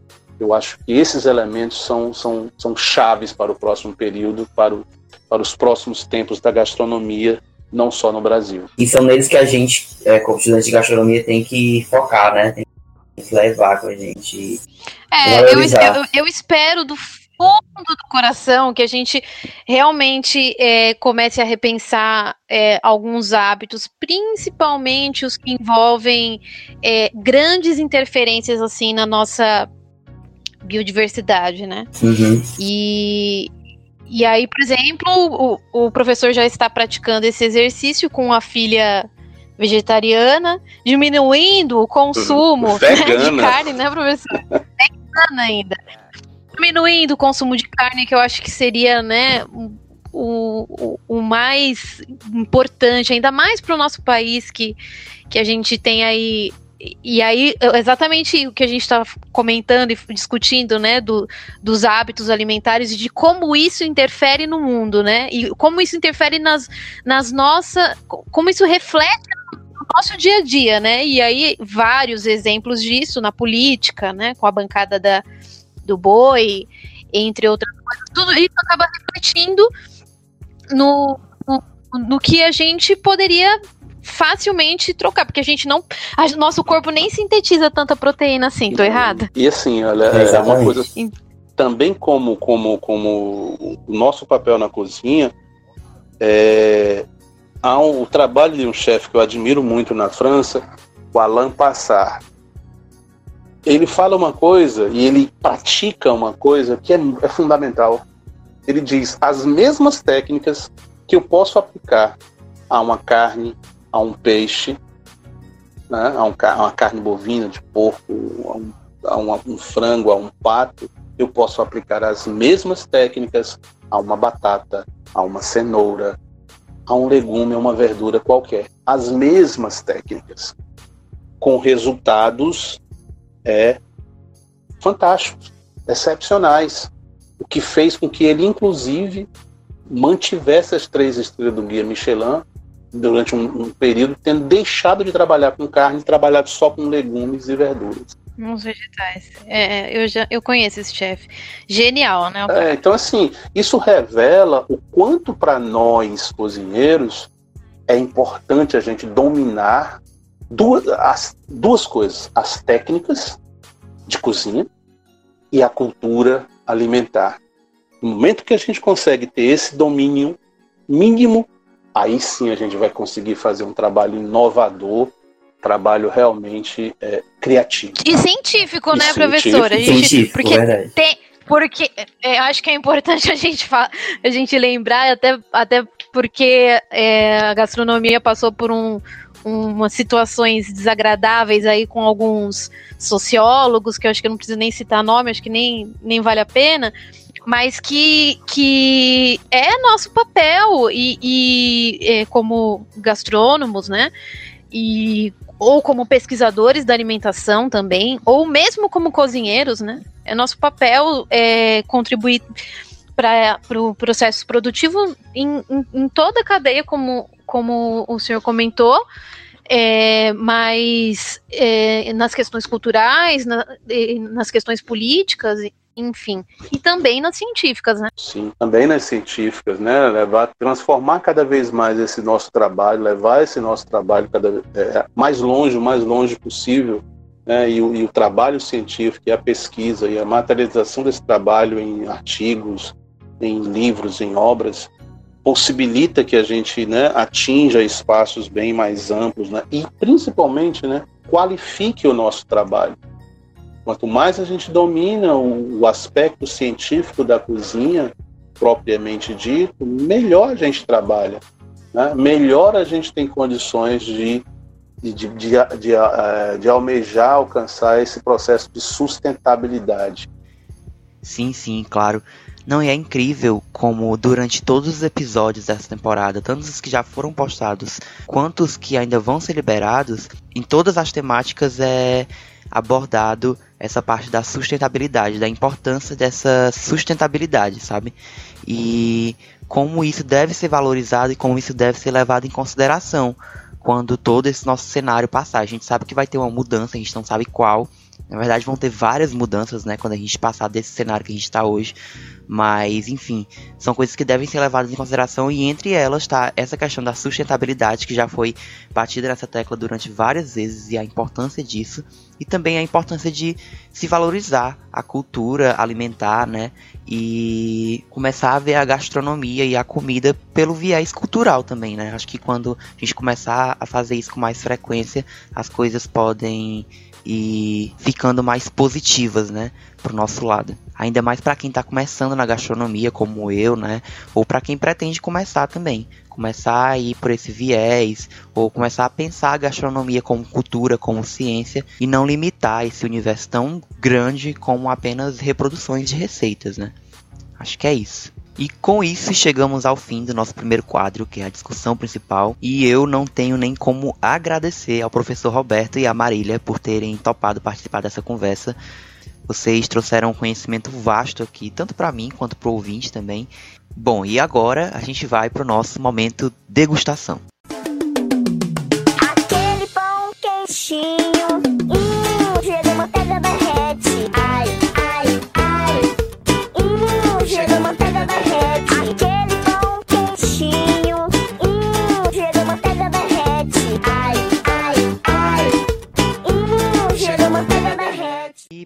Eu acho que esses elementos são, são, são chaves para o próximo período, para, o, para os próximos tempos da gastronomia, não só no Brasil. E são neles que a gente, é, como estudante de gastronomia, tem que focar, né? Tem que levar com a gente. É, eu, eu, eu espero do fundo do coração que a gente realmente é, comece a repensar é, alguns hábitos, principalmente os que envolvem é, grandes interferências assim na nossa biodiversidade, né? Uhum. E, e aí, por exemplo, o, o professor já está praticando esse exercício com a filha vegetariana, diminuindo o consumo né, de carne, né, professor? Vegana ainda. Diminuindo o consumo de carne, que eu acho que seria, né, o, o, o mais importante, ainda mais para o nosso país, que, que a gente tem aí. E aí, exatamente o que a gente está comentando e discutindo, né, do, dos hábitos alimentares e de como isso interfere no mundo, né, e como isso interfere nas, nas nossas, como isso reflete no nosso dia a dia, né, e aí vários exemplos disso na política, né, com a bancada da, do boi, entre outras coisas, tudo isso acaba refletindo no, no, no que a gente poderia facilmente trocar, porque a gente não. A, nosso corpo nem sintetiza tanta proteína assim, tô errada? E assim, olha, é uma coisa. Também como, como, como o nosso papel na cozinha, é, há um, o trabalho de um chefe que eu admiro muito na França, o Alain Passard. Ele fala uma coisa e ele pratica uma coisa que é, é fundamental. Ele diz as mesmas técnicas que eu posso aplicar a uma carne, a um peixe, né, a, um, a uma carne bovina, de porco, a, um, a um, um frango, a um pato, eu posso aplicar as mesmas técnicas a uma batata, a uma cenoura, a um legume, a uma verdura qualquer. As mesmas técnicas, com resultados é, fantásticos, excepcionais. o que fez com que ele, inclusive, mantivesse as três estrelas do Guia Michelin durante um, um período, tendo deixado de trabalhar com carne e trabalhado só com legumes e verduras. Uns vegetais. É, eu já eu conheço esse chefe. Genial, né? É, então, assim, isso revela o quanto para nós, cozinheiros, é importante a gente dominar duas, as, duas coisas: as técnicas de cozinha e a cultura alimentar. No momento que a gente consegue ter esse domínio mínimo, aí sim a gente vai conseguir fazer um trabalho inovador trabalho realmente é, criativo. E científico, e né, científico. professora? A gente, científico, porque verdade. tem, porque é, eu acho que é importante a gente, a gente lembrar, até, até porque é, a gastronomia passou por um, umas situações desagradáveis aí com alguns sociólogos, que eu acho que eu não preciso nem citar nome, acho que nem, nem vale a pena, mas que, que é nosso papel e, e é, como gastrônomos, né? E ou como pesquisadores da alimentação também, ou mesmo como cozinheiros, né? É nosso papel é, contribuir para o pro processo produtivo em, em, em, toda a cadeia, como, como o senhor comentou, é, mas é, nas questões culturais, na, nas questões políticas, enfim, e também nas científicas, né? Sim, também nas científicas, né? Levar, transformar cada vez mais esse nosso trabalho, levar esse nosso trabalho cada é, mais longe, o mais longe possível, né? E, e o trabalho científico, e a pesquisa e a materialização desse trabalho em artigos, em livros, em obras, possibilita que a gente né, atinja espaços bem mais amplos né, e, principalmente, né, qualifique o nosso trabalho. Quanto mais a gente domina o, o aspecto científico da cozinha, propriamente dito, melhor a gente trabalha. Né? Melhor a gente tem condições de, de, de, de, de, eh, de almejar alcançar esse processo de sustentabilidade. Sim, sim, claro. Não, e é incrível como durante todos os episódios dessa temporada, tanto os que já foram postados quanto os que ainda vão ser liberados, em todas as temáticas é abordado essa parte da sustentabilidade, da importância dessa sustentabilidade, sabe? E como isso deve ser valorizado e como isso deve ser levado em consideração quando todo esse nosso cenário passar. A gente sabe que vai ter uma mudança, a gente não sabe qual. Na verdade, vão ter várias mudanças, né, quando a gente passar desse cenário que a gente está hoje. Mas, enfim, são coisas que devem ser levadas em consideração e entre elas está essa questão da sustentabilidade que já foi batida nessa tecla durante várias vezes e a importância disso e também a importância de se valorizar a cultura alimentar, né? E começar a ver a gastronomia e a comida pelo viés cultural também, né? Acho que quando a gente começar a fazer isso com mais frequência, as coisas podem ir ficando mais positivas, né, pro nosso lado. Ainda mais para quem está começando na gastronomia, como eu, né, ou para quem pretende começar também, começar a ir por esse viés, ou começar a pensar a gastronomia como cultura, como ciência, e não limitar esse universo tão grande como apenas reproduções de receitas, né? Acho que é isso. E com isso chegamos ao fim do nosso primeiro quadro, que é a discussão principal. E eu não tenho nem como agradecer ao professor Roberto e à Marília por terem topado participar dessa conversa. Vocês trouxeram um conhecimento vasto aqui, tanto para mim quanto para o ouvinte também. Bom, e agora a gente vai para o nosso momento degustação. Aquele pão quentinho,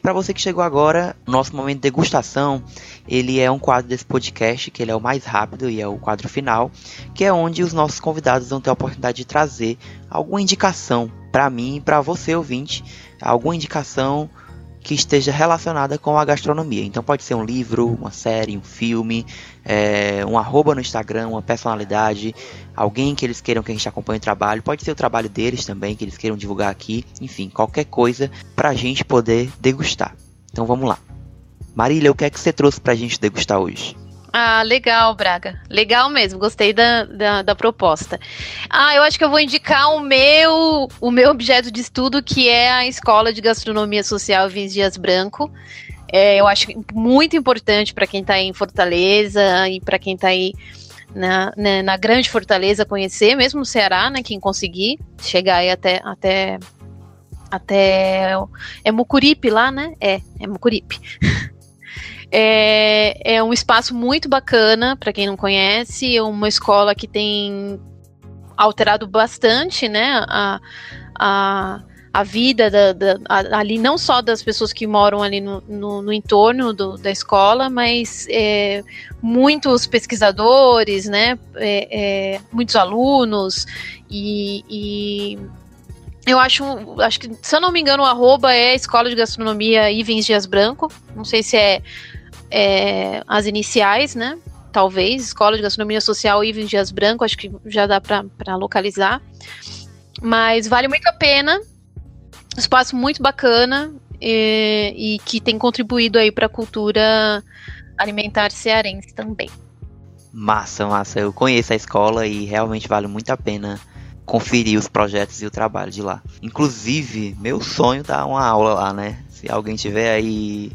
para você que chegou agora, nosso momento de degustação, ele é um quadro desse podcast, que ele é o mais rápido e é o quadro final, que é onde os nossos convidados vão ter a oportunidade de trazer alguma indicação para mim e para você ouvinte, alguma indicação que esteja relacionada com a gastronomia. Então pode ser um livro, uma série, um filme, é, um arroba no Instagram, uma personalidade, alguém que eles queiram que a gente acompanhe o trabalho. Pode ser o trabalho deles também, que eles queiram divulgar aqui. Enfim, qualquer coisa para a gente poder degustar. Então vamos lá. Marília, o que é que você trouxe para a gente degustar hoje? Ah, legal, Braga. Legal mesmo, gostei da, da, da, proposta. Ah, eu acho que eu vou indicar o meu, o meu objeto de estudo, que é a Escola de Gastronomia Social Vins Dias Branco. É, eu acho muito importante para quem está em Fortaleza e para quem está aí na, né, na grande Fortaleza conhecer, mesmo no Ceará, né? Quem conseguir chegar aí até até até é Mucuripe lá, né? É, é Mucuripe. é, é um espaço muito bacana para quem não conhece, é uma escola que tem alterado bastante, né? A, a, a vida da, da, ali, não só das pessoas que moram ali no, no, no entorno do, da escola, mas é, muitos pesquisadores, né, é, é, muitos alunos, e, e, eu acho, acho que, se eu não me engano, o arroba é Escola de Gastronomia Ivens Dias Branco, não sei se é, é as iniciais, né, talvez, Escola de Gastronomia Social Ivens Dias Branco, acho que já dá para localizar, mas vale muito a pena, espaço muito bacana e, e que tem contribuído aí para a cultura alimentar cearense também. Massa, massa. Eu conheço a escola e realmente vale muito a pena conferir os projetos e o trabalho de lá. Inclusive, meu sonho dar uma aula lá, né? Se alguém tiver aí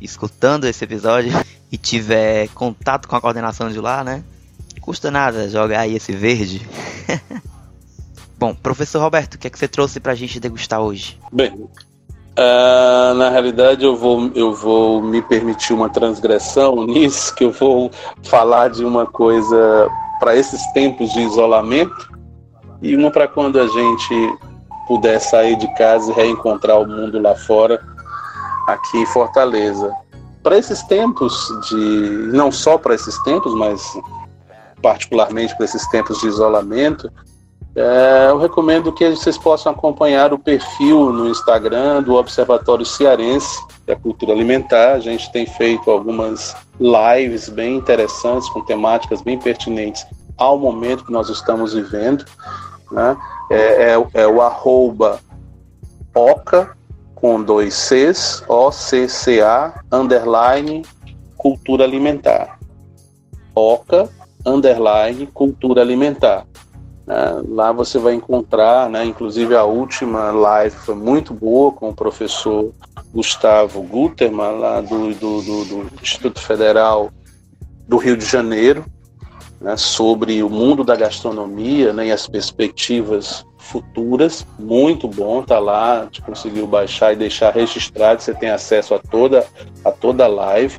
escutando esse episódio e tiver contato com a coordenação de lá, né? Custa nada jogar aí esse verde. Bom, professor Roberto, o que é que você trouxe para a gente degustar hoje? Bem, uh, na realidade eu vou, eu vou me permitir uma transgressão nisso, que eu vou falar de uma coisa para esses tempos de isolamento e uma para quando a gente puder sair de casa e reencontrar o mundo lá fora, aqui em Fortaleza. Para esses tempos de. não só para esses tempos, mas particularmente para esses tempos de isolamento, é, eu recomendo que vocês possam acompanhar o perfil no Instagram do Observatório Cearense da Cultura Alimentar. A gente tem feito algumas lives bem interessantes, com temáticas bem pertinentes ao momento que nós estamos vivendo. Né? É, é, é o arroba OCA, com dois Cs, O-C-C-A, underline, cultura alimentar. OCA, underline, cultura alimentar. É, lá você vai encontrar, né, inclusive a última live foi muito boa com o professor Gustavo Guterman, lá do, do, do, do Instituto Federal do Rio de Janeiro, né, sobre o mundo da gastronomia né, e as perspectivas futuras. Muito bom, tá lá, gente conseguiu baixar e deixar registrado, você tem acesso a toda a toda a live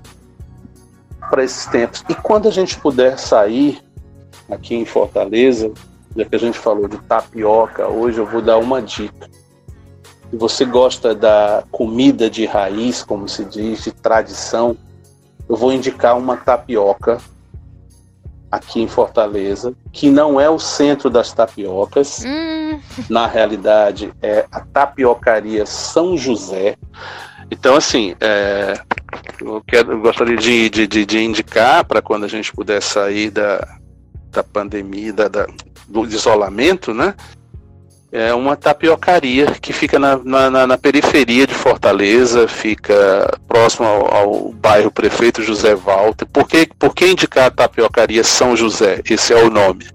para esses tempos. E quando a gente puder sair aqui em Fortaleza, já que a gente falou de tapioca, hoje eu vou dar uma dica. Se você gosta da comida de raiz, como se diz, de tradição, eu vou indicar uma tapioca aqui em Fortaleza, que não é o centro das tapiocas. Hum. Na realidade, é a tapiocaria São José. Então, assim, é, eu, quero, eu gostaria de, de, de, indicar para quando a gente puder sair da, da pandemia, da, da, do isolamento, né? É uma tapiocaria que fica na, na, na periferia de Fortaleza, fica próximo ao, ao, bairro Prefeito José Walter. Por que, por que indicar a tapiocaria São José? Esse é o nome.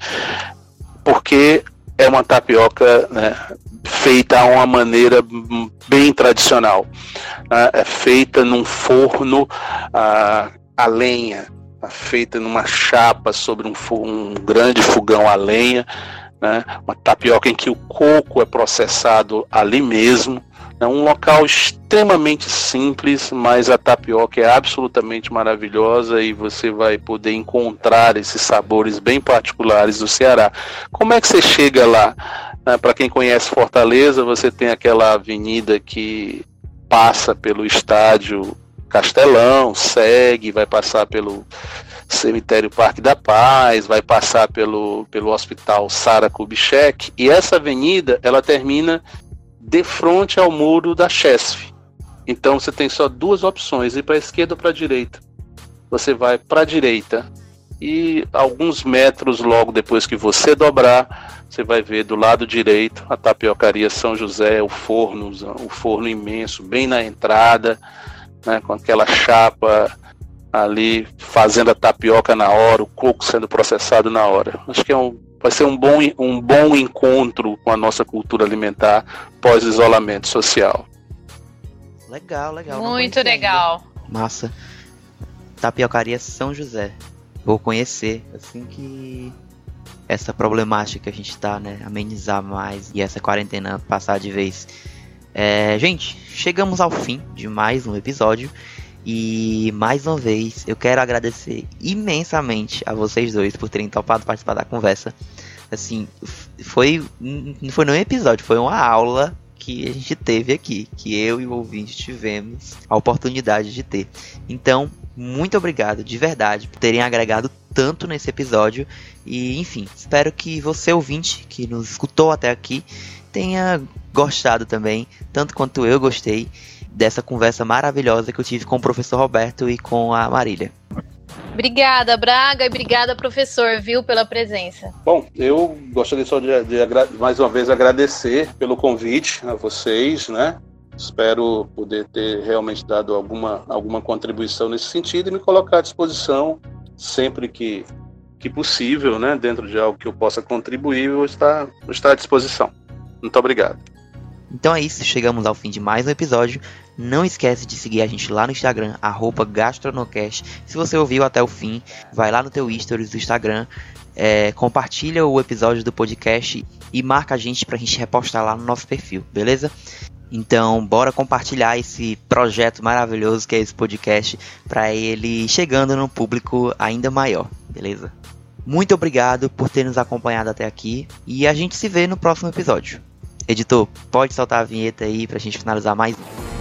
Porque é uma tapioca né, feita a uma maneira bem tradicional. Né? É feita num forno a, a lenha, feita numa chapa sobre um, um grande fogão a lenha, né? uma tapioca em que o coco é processado ali mesmo. É um local extremamente simples, mas a tapioca é absolutamente maravilhosa e você vai poder encontrar esses sabores bem particulares do Ceará. Como é que você chega lá? Né? Para quem conhece Fortaleza, você tem aquela avenida que passa pelo estádio Castelão, segue, vai passar pelo cemitério Parque da Paz, vai passar pelo, pelo Hospital Sara Kubitschek, e essa avenida ela termina de frente ao muro da Chesf. Então você tem só duas opções, ir para a esquerda ou para a direita. Você vai para a direita e alguns metros logo depois que você dobrar, você vai ver do lado direito a tapiocaria São José, o forno, o forno imenso, bem na entrada né, com aquela chapa ali fazendo a tapioca na hora, o coco sendo processado na hora. Acho que é um, vai ser um bom, um bom encontro com a nossa cultura alimentar pós-isolamento social. Legal, legal. Muito legal. Massa. Tapiocaria São José. Vou conhecer assim que essa problemática que a gente tá, né? Amenizar mais e essa quarentena passar de vez. É, gente, chegamos ao fim de mais um episódio. E mais uma vez eu quero agradecer imensamente a vocês dois por terem topado participar da conversa. Assim, foi não foi nenhum episódio, foi uma aula que a gente teve aqui, que eu e o ouvinte tivemos a oportunidade de ter. Então, muito obrigado de verdade por terem agregado tanto nesse episódio. E, enfim, espero que você, ouvinte, que nos escutou até aqui, tenha gostado também, tanto quanto eu gostei dessa conversa maravilhosa que eu tive com o professor Roberto e com a Marília. Obrigada, Braga, e obrigada, professor, viu, pela presença. Bom, eu gostaria só de, de mais uma vez agradecer pelo convite a vocês, né? Espero poder ter realmente dado alguma, alguma contribuição nesse sentido e me colocar à disposição sempre que, que possível, né? Dentro de algo que eu possa contribuir, eu vou estar, vou estar à disposição. Muito obrigado. Então é isso, chegamos ao fim de mais um episódio. Não esquece de seguir a gente lá no Instagram, gastronocast. Se você ouviu até o fim, vai lá no teu stories do Instagram, é, compartilha o episódio do podcast e marca a gente pra gente repostar lá no nosso perfil, beleza? Então, bora compartilhar esse projeto maravilhoso que é esse podcast para ele chegando no público ainda maior, beleza? Muito obrigado por ter nos acompanhado até aqui e a gente se vê no próximo episódio. Editor, pode soltar a vinheta aí pra gente finalizar mais um.